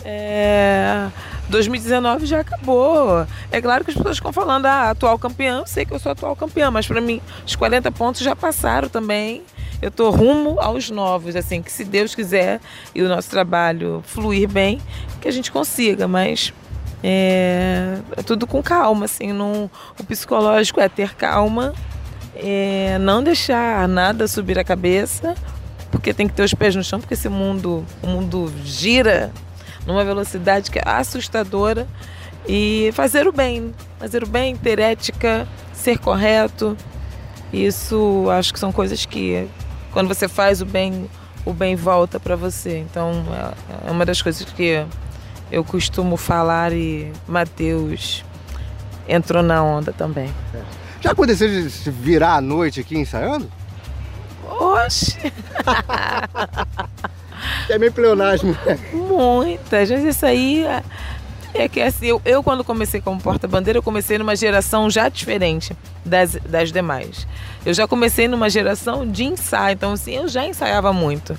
Speaker 6: É... 2019 já acabou. É claro que as pessoas ficam falando, ah, atual campeã, eu sei que eu sou atual campeã, mas pra mim os 40 pontos já passaram também. Eu tô rumo aos novos, assim, que se Deus quiser e o nosso trabalho fluir bem, que a gente consiga, mas é, é tudo com calma, assim, não, o psicológico é ter calma, é, não deixar nada subir a cabeça, porque tem que ter os pés no chão, porque esse mundo, o mundo gira numa velocidade que é assustadora e fazer o bem, fazer o bem, ter ética, ser correto. Isso acho que são coisas que quando você faz o bem, o bem volta para você. Então é- é uma das coisas que eu costumo falar e Matheus entrou na onda também.
Speaker 2: Já aconteceu de se virar à noite aqui ensaiando?
Speaker 6: Oxe,
Speaker 2: É meio pleonasmo.
Speaker 6: muitas. Mas isso aí é- é que assim, eu, eu quando comecei como porta-bandeira, eu comecei numa geração já diferente das, das demais. Eu já comecei numa geração de ensaio, então assim, eu já ensaiava muito.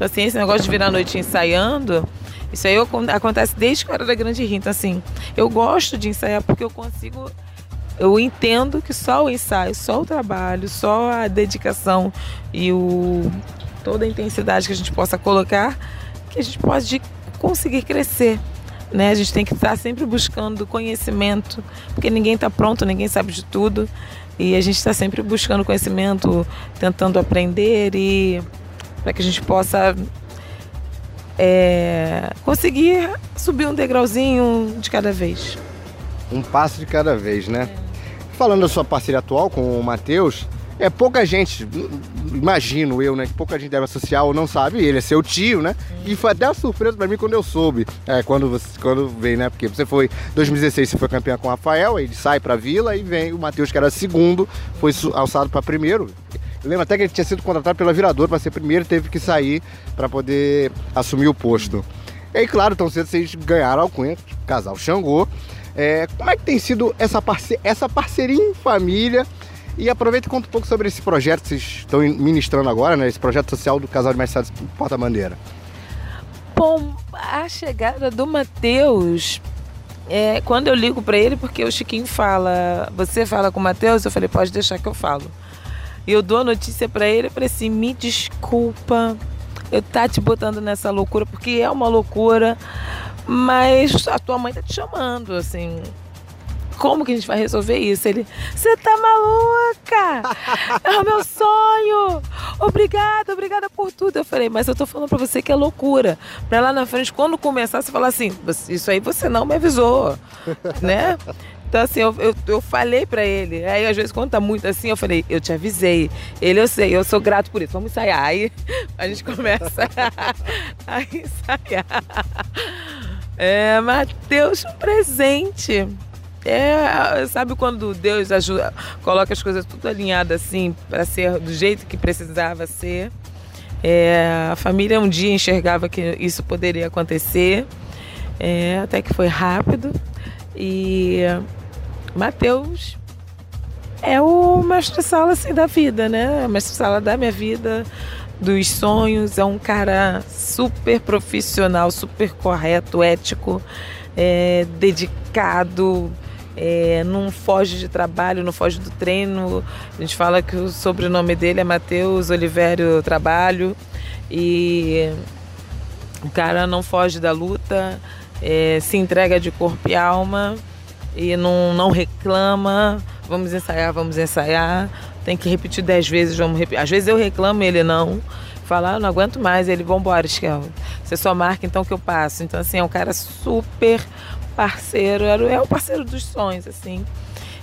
Speaker 6: Então assim, esse negócio de virar a noite ensaiando, isso aí eu- acontece desde que eu era da Grande Rio. Então assim, eu gosto de ensaiar porque eu consigo eu entendo que só o ensaio, só o trabalho, só a dedicação e o, toda a intensidade que a gente possa colocar, que a gente pode conseguir crescer. Né? A gente tem que estar sempre buscando conhecimento, porque ninguém está pronto, ninguém sabe de tudo. E a gente está sempre buscando conhecimento, tentando aprender e para que a gente possa é, conseguir subir um degrauzinho de cada vez.
Speaker 2: Um passo de cada vez, né? Falando da sua parceria atual com o Matheus, é pouca gente, imagino eu, né? Que pouca gente deve associar ou não sabe, ele é seu tio, né? E foi até uma surpresa pra mim quando eu soube. É, quando você quando veio, né? Porque você foi, 2016 você foi campeão com o Rafael, ele sai pra vila e vem o Matheus, que era segundo, foi alçado pra primeiro. Lembro até que ele tinha sido contratado pela Virador para ser primeiro, teve que sair para poder assumir o posto. E aí, claro, tão cedo vocês ganharam a alcunha, casal Xangô. É, como é que tem sido essa, parce essa parceria em família? E aproveita e conta um pouco sobre esse projeto que vocês estão ministrando agora, né? Esse projeto social do Casal de Mestres Porta-Bandeira.
Speaker 6: Bom, a chegada do Matheus, é, quando eu ligo pra ele, porque o Chiquinho fala, você fala com o Matheus, eu falei, pode deixar que eu falo. E eu dou a notícia pra ele, eu falei assim, me desculpa, eu tá te botando nessa loucura, porque é uma loucura, mas a tua mãe tá te chamando, assim. Como que a gente vai resolver isso? Ele, você tá maluca? [LAUGHS] É o meu sonho! Obrigada, obrigada por tudo. Eu falei, mas eu tô falando pra você que é loucura. Pra lá na frente, quando começar, você falar assim, "Você- isso aí você não me avisou, né? Então, assim, eu, eu, eu falei pra ele. Aí, às vezes, quando tá muito assim, eu falei, eu te avisei. Ele, eu sei, eu sou grato por isso. Vamos ensaiar. Aí [LAUGHS] a gente começa [LAUGHS] a ensaiar. É, Mateus, um presente. É, sabe quando Deus ajuda, coloca as coisas tudo alinhadas assim para ser do jeito que precisava ser. É, a família um dia enxergava que isso poderia acontecer, é, até que foi rápido. E Mateus é o mestre-sala assim, da vida, né? O mestre-sala da minha vida, dos sonhos. É um cara super profissional, super correto, ético, é, dedicado. é, não foge de trabalho, não foge do treino. A gente fala que o sobrenome dele é Matheus Olivério Trabalho. E o cara não foge da luta, é, se entrega de corpo e alma e não, não reclama. Vamos ensaiar, vamos ensaiar. Tem que repetir dez vezes, vamos repetir. Às vezes eu reclamo, ele não. Fala, ah, não aguento mais. Ele, vambora, Esquel. Você só marca então que eu passo. Então, assim, é um cara super parceiro. É o parceiro dos sonhos, assim.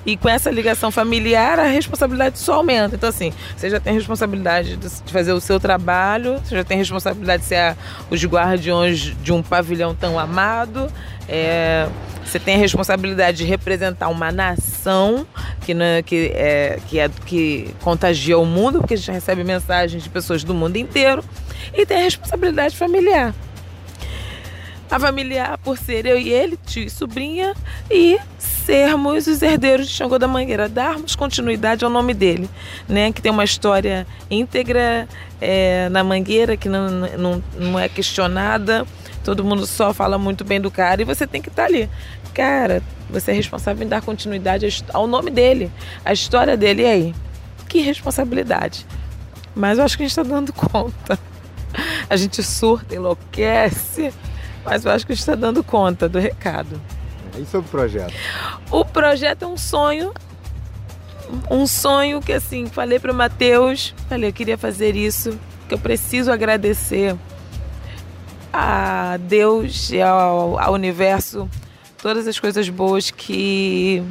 Speaker 6: E com essa ligação familiar, a responsabilidade só aumenta. Então, assim, você já tem responsabilidade de de fazer o seu trabalho, você já tem responsabilidade de ser a- os guardiões de um pavilhão tão amado, é, você tem a responsabilidade de representar uma nação que, né, que, é, que, é, que contagia o mundo, porque a gente recebe mensagens de pessoas do mundo inteiro, e tem a responsabilidade familiar. A familiar por ser eu e ele, tio e sobrinha, e sermos os herdeiros de Xangô da Mangueira, darmos continuidade ao nome dele, né? Que tem uma história íntegra é, na Mangueira, que não, não, não é questionada, todo mundo só fala muito bem do cara e você tem que estar ali. Cara, você é responsável em dar continuidade ao nome dele, à história dele, e aí? Que responsabilidade. Mas eu acho que a gente está dando conta. A gente surta, enlouquece, mas eu acho que a gente está dando conta do recado.
Speaker 2: E sobre o projeto?
Speaker 6: O projeto é um sonho. Um sonho que, assim, falei para o Matheus, falei, eu queria fazer isso, que eu preciso agradecer a Deus e ao, ao universo todas as coisas boas que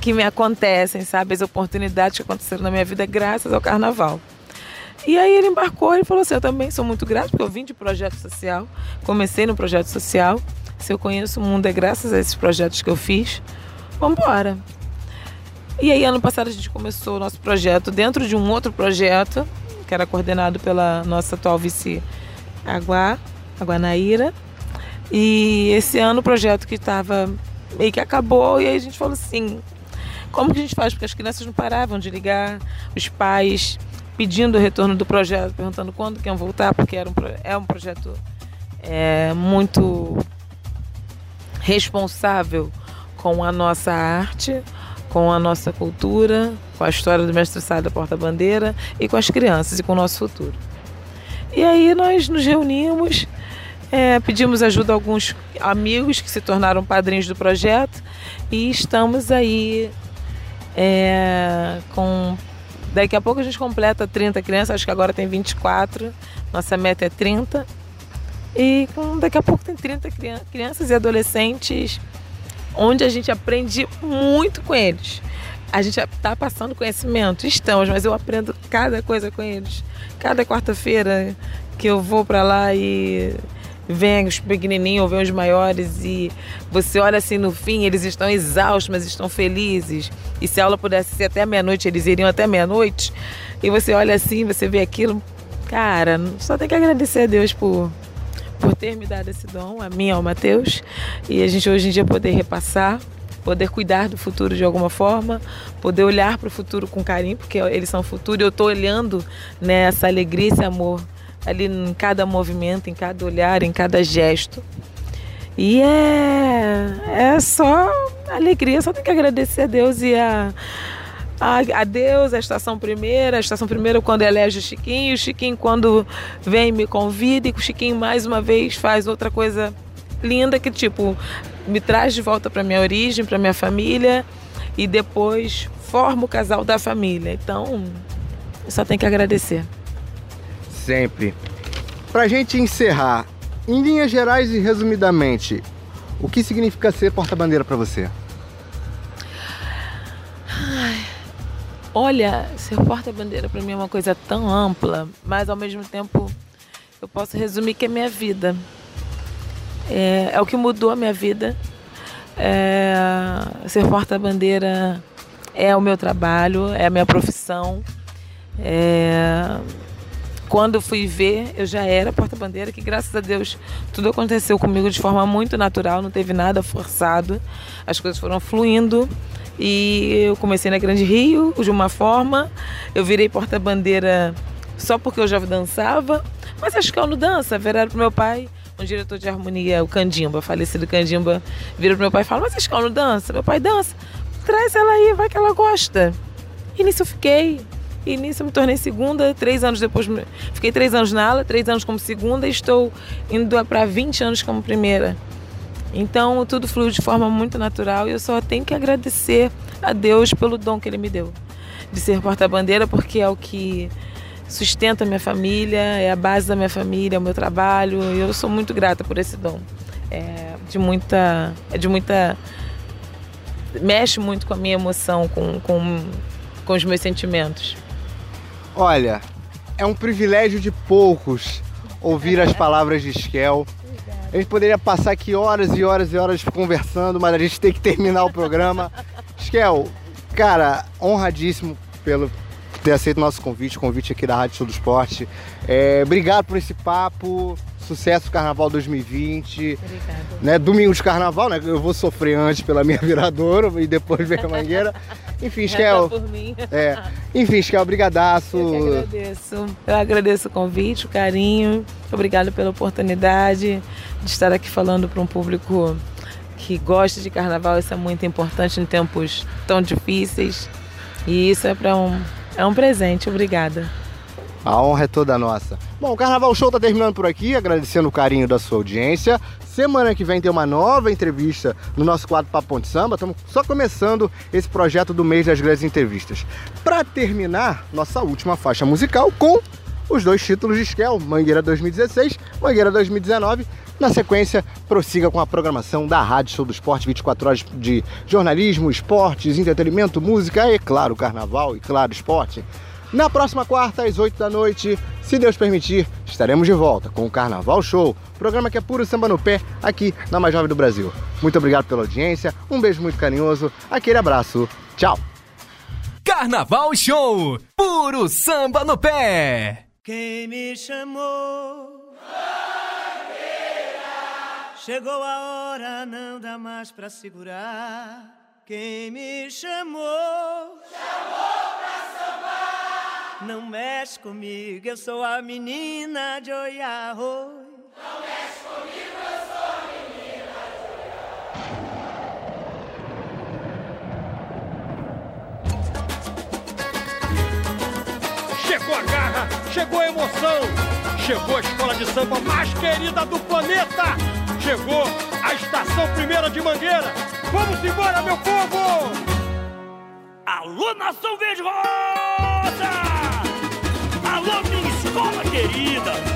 Speaker 6: que me acontecem, sabe? As oportunidades que aconteceram na minha vida graças ao carnaval. E aí ele embarcou e falou assim: Eu também sou muito grato, porque eu vim de projeto social, comecei no projeto social. Se eu conheço o mundo é graças a esses projetos que eu fiz. Vamos embora. E aí, ano passado, a gente começou o nosso projeto dentro de um outro projeto, que era coordenado pela nossa atual vice Aguá, Aguanaíra. E esse ano o projeto que estava meio que acabou, e aí a gente falou assim: como que a gente faz? Porque as crianças não paravam de ligar, os pais pedindo o retorno do projeto, perguntando quando que iam voltar, porque era um, é um projeto é, muito responsável com a nossa arte, com a nossa cultura, com a história do mestre Sá da Porta-Bandeira e com as crianças e com o nosso futuro. E aí nós nos reunimos, é, pedimos ajuda a alguns amigos que se tornaram padrinhos do projeto e estamos aí é, com. Daqui a pouco a gente completa 30 crianças, acho que agora tem 24, nossa meta é 30. E com, daqui a pouco tem 30 crian- crianças e adolescentes, onde a gente aprende muito com eles. A gente está passando conhecimento, estamos, mas eu aprendo cada coisa com eles. Cada quarta-feira que eu vou para lá e vem os pequenininhos vem os maiores e você olha assim no fim, eles estão exaustos, mas estão felizes. E se a aula pudesse ser até meia-noite, eles iriam até meia-noite. E você olha assim, você vê aquilo, cara, só tem que agradecer a Deus por por ter me dado esse dom, a mim ao Matheus, e a gente hoje em dia poder repassar, poder cuidar do futuro de alguma forma, poder olhar para o futuro com carinho, porque eles são o futuro, e eu estou olhando né, essa alegria, esse amor ali em cada movimento, em cada olhar, em cada gesto. E é, é só alegria, só tem que agradecer a Deus e a, a, a Deus, a Estação Primeira, a Estação Primeira quando elege o Chiquinho, o Chiquinho quando vem me convida e o Chiquinho mais uma vez faz outra coisa linda que tipo me traz de volta para minha origem, para minha família e depois forma o casal da família. Então, só tem que agradecer.
Speaker 2: Sempre. Pra gente encerrar, em linhas gerais e resumidamente, o que significa ser porta-bandeira pra você?
Speaker 6: Olha, ser porta-bandeira para mim é uma coisa tão ampla, mas ao mesmo tempo eu posso resumir que é minha vida. É, é o que mudou a minha vida. É, ser porta-bandeira é o meu trabalho, é a minha profissão. É, quando fui ver, eu já era porta-bandeira, que graças a Deus tudo aconteceu comigo de forma muito natural, não teve nada forçado. As coisas foram fluindo e eu comecei na Grande Rio de uma forma, eu virei porta-bandeira só porque eu já dançava, mas acho que eu não dança, viraram pro meu pai, um diretor de harmonia, o Candimba, falecido Candimba, vira pro meu pai e fala, mas acho que eu não dança? Meu pai dança, traz ela aí, vai que ela gosta. E nisso eu fiquei. E nisso eu me tornei segunda, três anos depois, fiquei três anos na ala, três anos como segunda e estou indo para 20 anos como primeira. Então tudo fluiu de forma muito natural e eu só tenho que agradecer a Deus pelo dom que Ele me deu de ser porta-bandeira, porque é o que sustenta a minha família, é a base da minha família, é o meu trabalho e eu sou muito grata por esse dom. É de muita, é de muita mexe muito com a minha emoção, com, com, com os meus sentimentos.
Speaker 2: Olha, é um privilégio de poucos ouvir as palavras de Skel. A gente poderia passar aqui horas e horas e horas conversando, mas a gente tem que terminar o programa. [LAUGHS] Skel, cara, honradíssimo pelo ter aceito o nosso convite, o convite aqui da Rádio Show do Esporte. É, obrigado por esse papo. Sucesso Carnaval 2020.
Speaker 6: Obrigada.
Speaker 2: Né? Domingo de Carnaval, né? Eu vou sofrer antes pela minha viradora e depois ver a mangueira. Enfim,
Speaker 6: mim.
Speaker 2: É. Enfim, Skel, brigadaço.
Speaker 6: Eu agradeço. Eu agradeço o convite, o carinho. Obrigado pela oportunidade de estar aqui falando para um público que gosta de carnaval. Isso é muito importante em tempos tão difíceis. E isso é para um é um presente. Obrigada.
Speaker 2: A honra é toda nossa. Bom, o Carnaval Show tá terminando por aqui, agradecendo o carinho da sua audiência. Semana que vem tem uma nova entrevista no nosso quadro Papo Ponte Samba. Estamos só começando esse projeto do mês das grandes entrevistas. Para terminar, nossa última faixa musical com os dois títulos de Skel, Mangueira 2016, Mangueira 2019. Na sequência, prossiga com a programação da Rádio Show do Esporte, 24 horas de jornalismo, esportes, entretenimento, música e, claro, carnaval e, claro, esporte. Na próxima quarta, às 8 da noite, se Deus permitir, estaremos de volta com o Carnaval Show, programa que é puro samba no pé, aqui na Mais Jovem do Brasil. Muito obrigado pela audiência, um beijo muito carinhoso, aquele abraço, tchau!
Speaker 1: Carnaval Show, puro samba no pé.
Speaker 5: Quem me chamou? Chegou a hora, não dá mais pra segurar. Quem me chamou? Não mexe comigo, eu sou a menina de Oiarro.
Speaker 7: Chegou a garra, chegou a emoção, chegou a escola de samba mais querida do planeta. Chegou a estação primeira de Mangueira. Vamos embora, meu povo!
Speaker 8: Alô, nação verde rosa! Escola querida!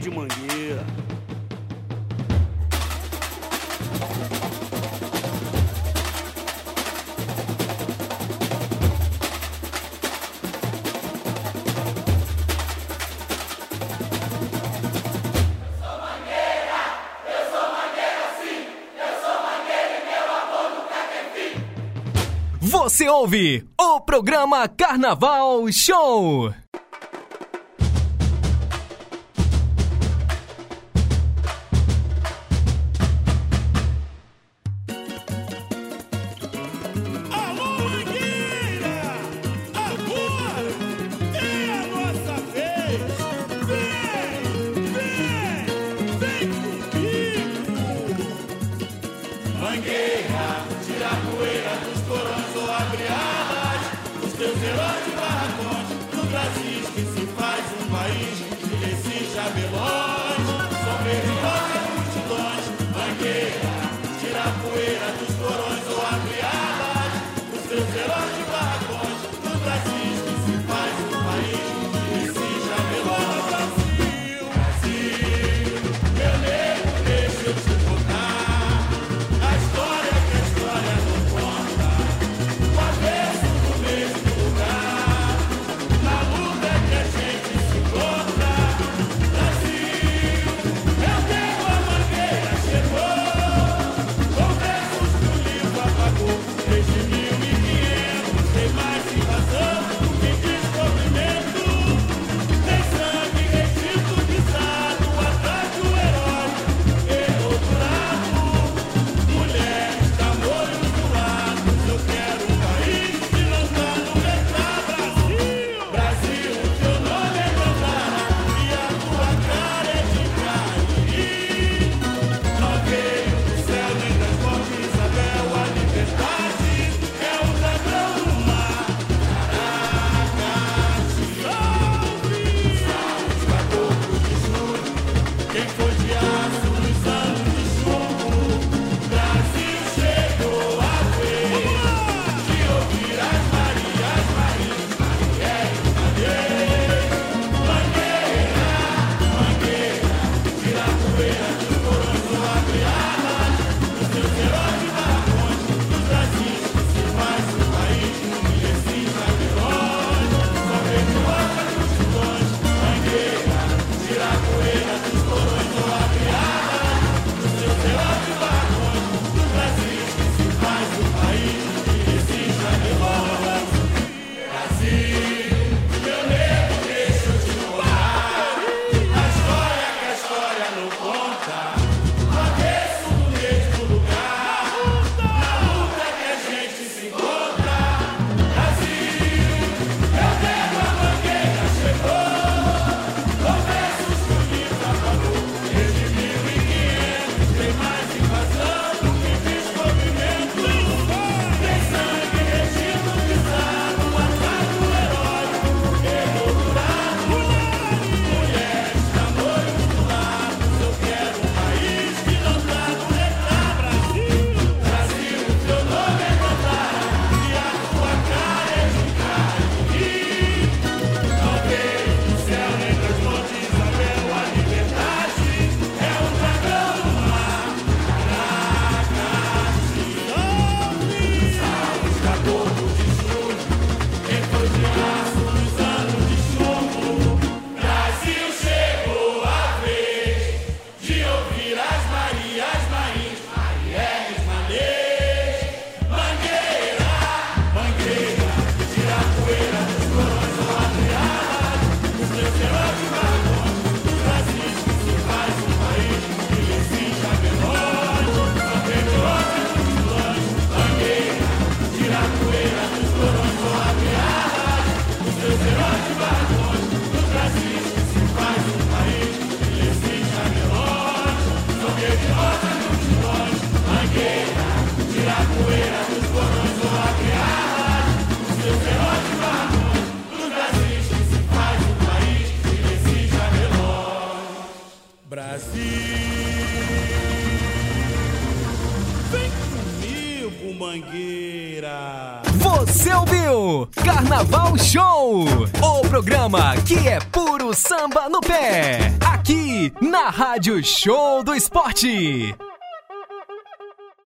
Speaker 8: De Mangueira.
Speaker 4: Você ouve o programa Carnaval Show.
Speaker 1: Rádio Show do Esporte.